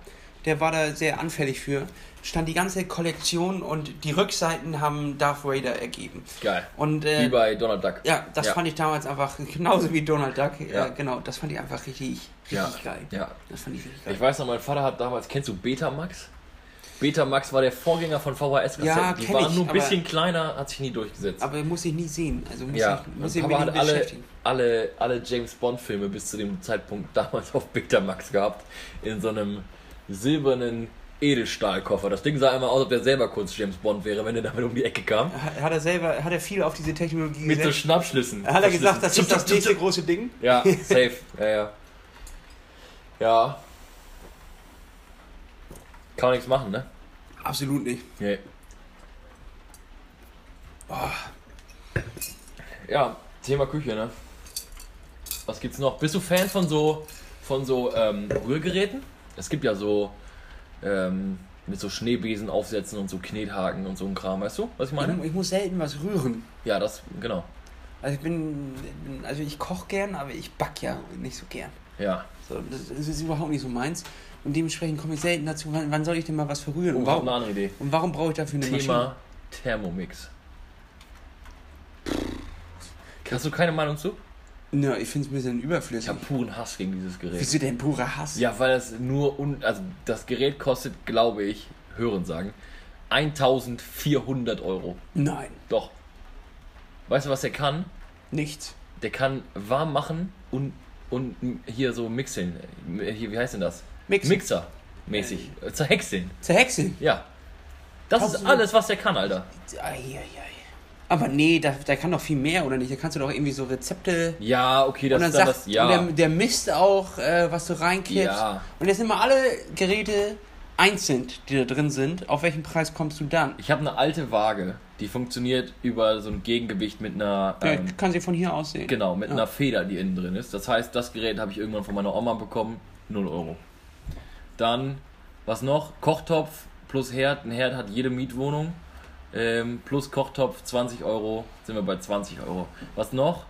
der war da sehr anfällig für, stand die ganze Kollektion und die Rückseiten haben Darth Vader ergeben. Geil. Und Wie äh, bei Donald Duck. ja, das Ja. fand ich damals einfach genauso wie Donald Duck. Ja. Äh, genau, das fand ich einfach richtig, richtig Ja. geil. Ja. Das fand ich richtig geil. Ich weiß noch, mein Vater hat damals, kennst du Betamax? Betamax war der Vorgänger von VHS-Kassetten. Ja, die waren ich, nur ein bisschen kleiner, hat sich nie durchgesetzt. Aber muss ich nie sehen. Also muss ja, ich, muss ich Papa hat alle, beschäftigen. alle, alle James Bond-Filme bis zu dem Zeitpunkt damals auf Betamax gehabt. In so einem silbernen Edelstahlkoffer. Das Ding sah immer aus, als ob der selber kurz James Bond wäre, wenn er damit um die Ecke kam. Hat er selber, hat er viel auf diese Technologie Mit so? Schnappschlüssen. Hat er gesagt, das ist das nächste große Ding? Ja, safe. Ja, ja. Ja. Kann man nichts machen, ne? Absolut nicht. Nee. Ja, Thema Küche, ne? Was gibt's noch? Bist du Fan von so von so ähm, Rührgeräten? Es gibt ja so ähm, mit so Schneebesen aufsetzen und so Knethaken und so ein Kram, weißt du, was ich meine? Ich, ich muss selten was rühren. Ja, das genau. Also ich bin, bin also ich koche gern, aber ich back ja nicht so gern. Ja. So, das, das ist überhaupt nicht so meins. Und dementsprechend komme ich selten dazu, wann, wann soll ich denn mal was verrühren? Oh, Und warum, eine andere Idee. und warum brauche ich dafür eine Thema Thermomix. Hast du keine Meinung zu? Ja, ich finde es ein bisschen Ich überflüssig. habe puren Hass gegen dieses Gerät. Wieso denn purer Hass? Ja, weil es nur un also das Gerät kostet, glaube ich, hören sagen, 1400 Euro. Nein, Doch. Weißt du, was der kann? nichts. Der kann warm machen und, und hier so mixeln. Hier, wie heißt denn das? Mixen. Mixer mäßig. Äh, Zerhäckseln. Zerhäckseln. Ja. Das ist Absolut. alles, was der kann, Alter. Eieiei. Aber nee, da, da kann doch viel mehr, oder nicht? Da kannst du doch irgendwie so Rezepte. Ja, okay, das ist dann sagt das. Ja. und der, der misst auch, äh, was du reinkippst. Ja. Und jetzt sind mal alle Geräte eins sind, die da drin sind, auf welchen Preis kommst du dann? Ich habe eine alte Waage, die funktioniert über so ein Gegengewicht mit einer. Ja, Ähm, ich kann sie von hier aus sehen. Genau, mit Ja. einer Feder, die innen drin ist. Das heißt, das Gerät habe ich irgendwann von meiner Oma bekommen, 0 Euro. Dann, was noch? Kochtopf plus Herd. Ein Herd hat jede Mietwohnung. Ähm, plus Kochtopf 20 Euro, sind wir bei 20 Euro. Was noch?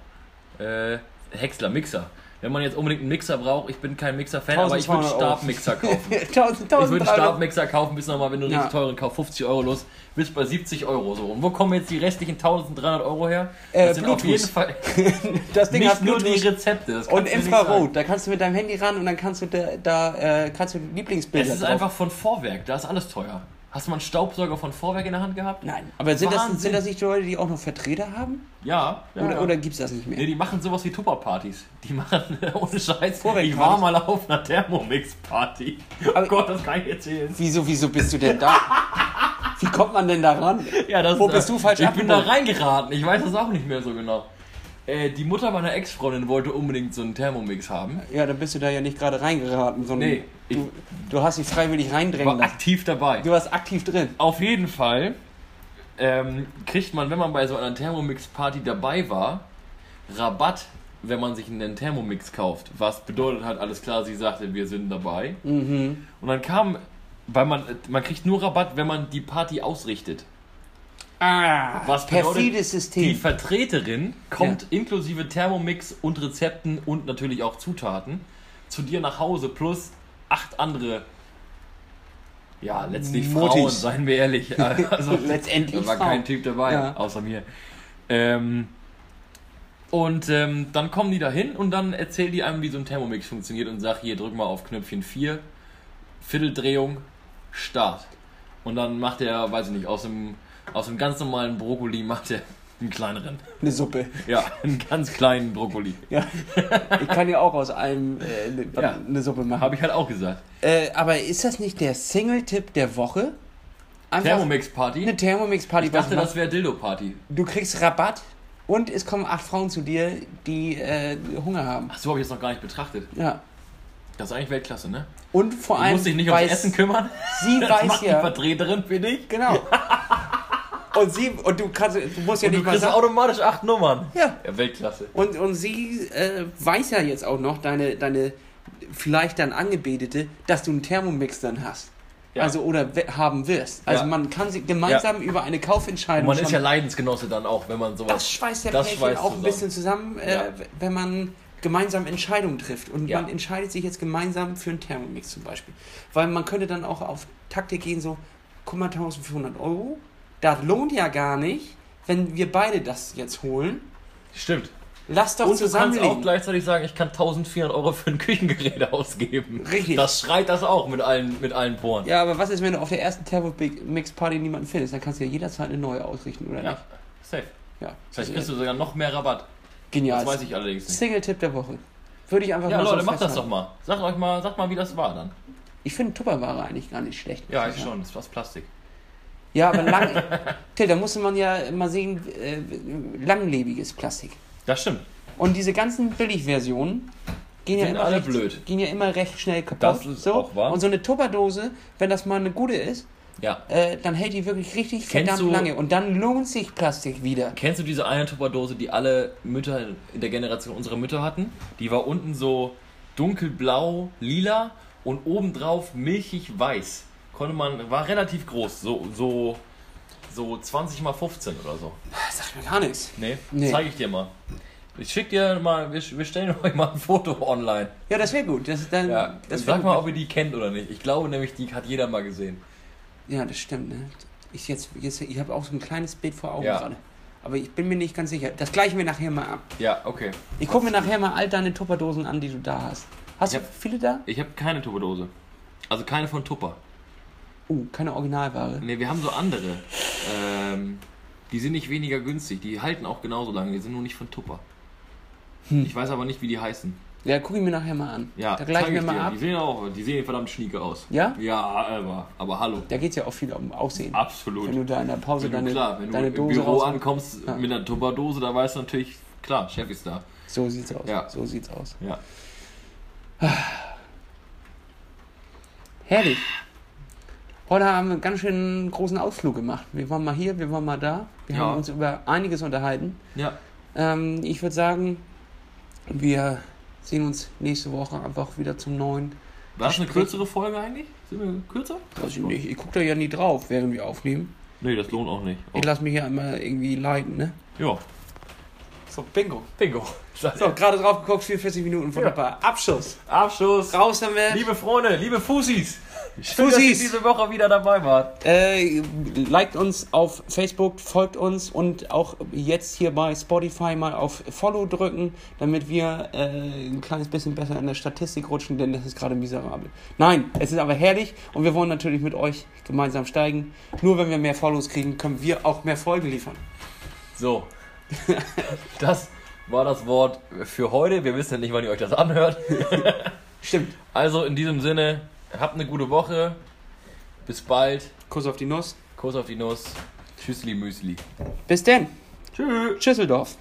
Äh, Häcksler, Mixer. Wenn man jetzt unbedingt einen Mixer braucht, ich bin kein Mixer-Fan, aber ich würde 1200 Euro. Stabmixer kaufen. 1000, Ich würde einen 1300. Stabmixer kaufen, bis nochmal, wenn du einen Ja. richtig teuren kaufst, 50 Euro los, bis bei 70 Euro so. Und wo kommen jetzt die restlichen 1300 Euro her? Äh, Das sind auf Bluetooth. jeden Fall Das Ding nicht hat nur die Rezepte. und Infrarot. Da kannst du mit deinem Handy ran und dann kannst du da, da äh, kannst du Lieblingsbilder Es ist drauf- einfach von Vorwerk, da ist alles teuer. Hast du mal einen Staubsauger von Vorwerk in der Hand gehabt? Nein, aber sind das, sind das nicht die Leute, die auch noch Vertreter haben? Ja. ja Oder, ja. oder gibt's das nicht mehr? Nee, die machen sowas wie Tupper-Partys. Die machen, ohne Scheiß, Vorwerk-Partys. ich war mal auf einer Thermomix-Party. Oh Gott, das kann ich erzählen. Wieso, wieso bist du denn da? Wie kommt man denn da ran? Ja, das, Wo bist du falsch Ich bin da reingeraten, ich weiß das auch nicht mehr so genau. Äh, die Mutter meiner Ex-Freundin wollte unbedingt so einen Thermomix haben. Ja, dann bist du da ja nicht gerade reingeraten, sondern Nee, ich- du, du hast dich freiwillig reindrängen War lassen. aktiv dabei. Du warst aktiv drin. Auf jeden Fall ähm, kriegt man, wenn man bei so einer Thermomix-Party dabei war, Rabatt, wenn man sich einen Thermomix kauft. Was bedeutet halt, alles klar, sie sagte, wir sind dabei. Mhm. Und dann kam, weil man, man kriegt nur Rabatt, wenn man die Party ausrichtet. Ah, Was perfides Die System. Vertreterin kommt inklusive Thermomix und Rezepten und natürlich auch Zutaten zu dir nach Hause plus acht andere, ja, letztlich Muttis. Frauen, seien wir ehrlich. Also, Letztendlich da war Frauen. kein Typ dabei, Ja. außer mir. Ähm, und ähm, dann kommen die da hin und dann erzählt die einem, wie so ein Thermomix funktioniert und sagt, hier drück mal auf Knöpfchen 4, Vierteldrehung, Start. Und dann macht er, weiß ich nicht, aus dem, aus dem ganz normalen Brokkoli macht er einen kleineren. Eine Suppe. Ja, einen ganz kleinen Brokkoli. Ja. Ich kann ja auch aus allem äh, eine, Ja. eine Suppe machen. Habe ich halt auch gesagt. Äh, aber ist das nicht der Single-Tipp der Woche? Einfach Thermomix-Party? eine Thermomix-Party. Ich dachte, das wäre Dildo-Party. Du kriegst Rabatt und es kommen acht Frauen zu dir, die äh, Hunger haben. Ach so, habe ich jetzt noch gar nicht betrachtet. Ja. Das ist eigentlich Weltklasse, ne? Und vor Du allem musst dich nicht ums Essen kümmern. sie Das weiß macht die ja. Vertreterin für dich. Genau. Und sie und du kannst du musst ja Und du nicht mal kriegst sagen. automatisch acht Nummern. Ja. Ja, Weltklasse. Und, und sie äh, weiß ja jetzt auch noch, deine, deine vielleicht dann Angebetete, dass du einen Thermomix dann hast. Ja. Also oder we- haben wirst. Also Ja. man kann sich gemeinsam über eine Kaufentscheidung Und man ist ja Leidensgenosse dann auch, wenn man sowas. das schweißt der das schweißt auch ein zusammen. bisschen zusammen, äh, Ja. wenn man gemeinsam Entscheidungen trifft. Und Ja. man entscheidet sich jetzt gemeinsam für einen Thermomix zum Beispiel. Weil man könnte dann auch auf Taktik gehen, so, guck mal, 1400 Euro, das lohnt ja gar nicht, wenn wir beide das jetzt holen. Stimmt. Lass doch Und du kannst auch gleichzeitig sagen, ich kann 1400 Euro für ein Küchengerät ausgeben. Richtig. Das schreit das auch mit allen, mit allen Poren. Ja, aber was ist, wenn du auf der ersten Thermomix-Party niemanden findest? Dann kannst du ja jederzeit eine neue ausrichten, oder Ja, nicht? safe. Ja. Vielleicht kriegst du sogar noch mehr Rabatt. Genial. Das weiß ich allerdings nicht. Single-Tipp der Woche. Würde ich einfach Ja, mal Leute, so macht das doch mal. Sagt euch mal, sagt mal, wie das war dann. Ich finde Tupperware eigentlich gar nicht schlecht. Ja, ich schon. Das ist was Plastik. Ja, aber lang, Till, da musste man ja mal sehen, äh, langlebiges Plastik. Das stimmt. Und diese ganzen Billigversionen gehen ja, Sind immer alle recht, blöd. gehen ja immer recht schnell kaputt. Das ist so. auch wahr. Und so eine Tupperdose, wenn das mal eine gute ist, Ja. äh, dann hält die wirklich richtig Kennst verdammt du- lange. Und dann lohnt sich Plastik wieder. Kennst du diese eine Tupperdose, die alle Mütter in der Generation unserer Mütter hatten? Die war unten so dunkelblau, lila und obendrauf milchig weiß. Konnte man, war relativ groß, so, so, so 20 mal 15 oder so. Sagt mir gar nichts. Nee, Nee. zeige ich dir mal. Ich schick dir mal, wir, wir stellen euch mal ein Foto online. Ja, das wäre gut. Das, dann, Ja, das sag gut. mal, ob ihr die kennt oder nicht. Ich glaube nämlich, die hat jeder mal gesehen. Ja, das stimmt. Ne? Ich, jetzt, jetzt, ich habe auch so ein kleines Bild vor Augen Ja. gerade. Aber ich bin mir nicht ganz sicher. Das gleichen wir nachher mal ab. Ja, okay. Ich gucke mir nachher mal all deine Tupperdosen an, die du da hast. Hast Ich du hab- viele da? Ich habe keine Tupperdose. Also keine von Tupper. Uh, keine Originalware. Ne, wir haben so andere. Ähm, die sind nicht weniger günstig. Die halten auch genauso lange. Die sind nur nicht von Tupper. Hm. Ich weiß aber nicht, wie die heißen. Ja, gucke ich mir nachher mal an. Ja, da gleichen wir mal dir. ab. Die sehen auch, die sehen verdammt schnieke aus. Ja? Ja, aber, aber hallo. Da geht es ja auch viel um Aussehen. Absolut. Wenn du da in der Pause Wenn deine, klar, wenn du deine im Dose Büro ankommst Ja. mit einer Tupperdose, da weißt du natürlich, klar, Chef ist da. So sieht's aus. Ja. So sieht's aus. Ja. Herrlich. Heute haben wir einen ganz schön großen Ausflug gemacht. Wir waren mal hier, wir waren mal da. Wir Ja. haben uns über einiges unterhalten. Ja. Ähm, ich würde sagen, wir sehen uns nächste Woche einfach wieder zum neuen. War das eine kürzere Folge eigentlich? Sind wir kürzer? Weiß ich nicht. Ich gucke da ja nie drauf, während wir aufnehmen. Nee, das lohnt auch nicht. Ich lasse mich ja immer irgendwie leiten, ne? Ja. So, Bingo. Bingo. So, gerade drauf geguckt, 44 Minuten, wunderbar. Abschuss. Abschluss. Raus damit. Liebe Freunde, liebe Fusis. Schön, dass ihr diese Woche wieder dabei wart. Äh, liked uns auf Facebook, folgt uns und auch jetzt hier bei Spotify mal auf Follow drücken, damit wir äh, ein kleines bisschen besser in der Statistik rutschen, denn das ist gerade miserabel. Nein, es ist aber herrlich und wir wollen natürlich mit euch gemeinsam steigen. Nur wenn wir mehr Follows kriegen, können wir auch mehr Folgen liefern. So. Das war das Wort für heute. Wir wissen ja nicht, wann ihr euch das anhört. Stimmt. Also in diesem Sinne, habt eine gute Woche. Bis bald. Kuss auf die Nuss. Kuss auf die Nuss. Tschüssli Müsli. Bis denn. Tschüss. Tschüsseldorf.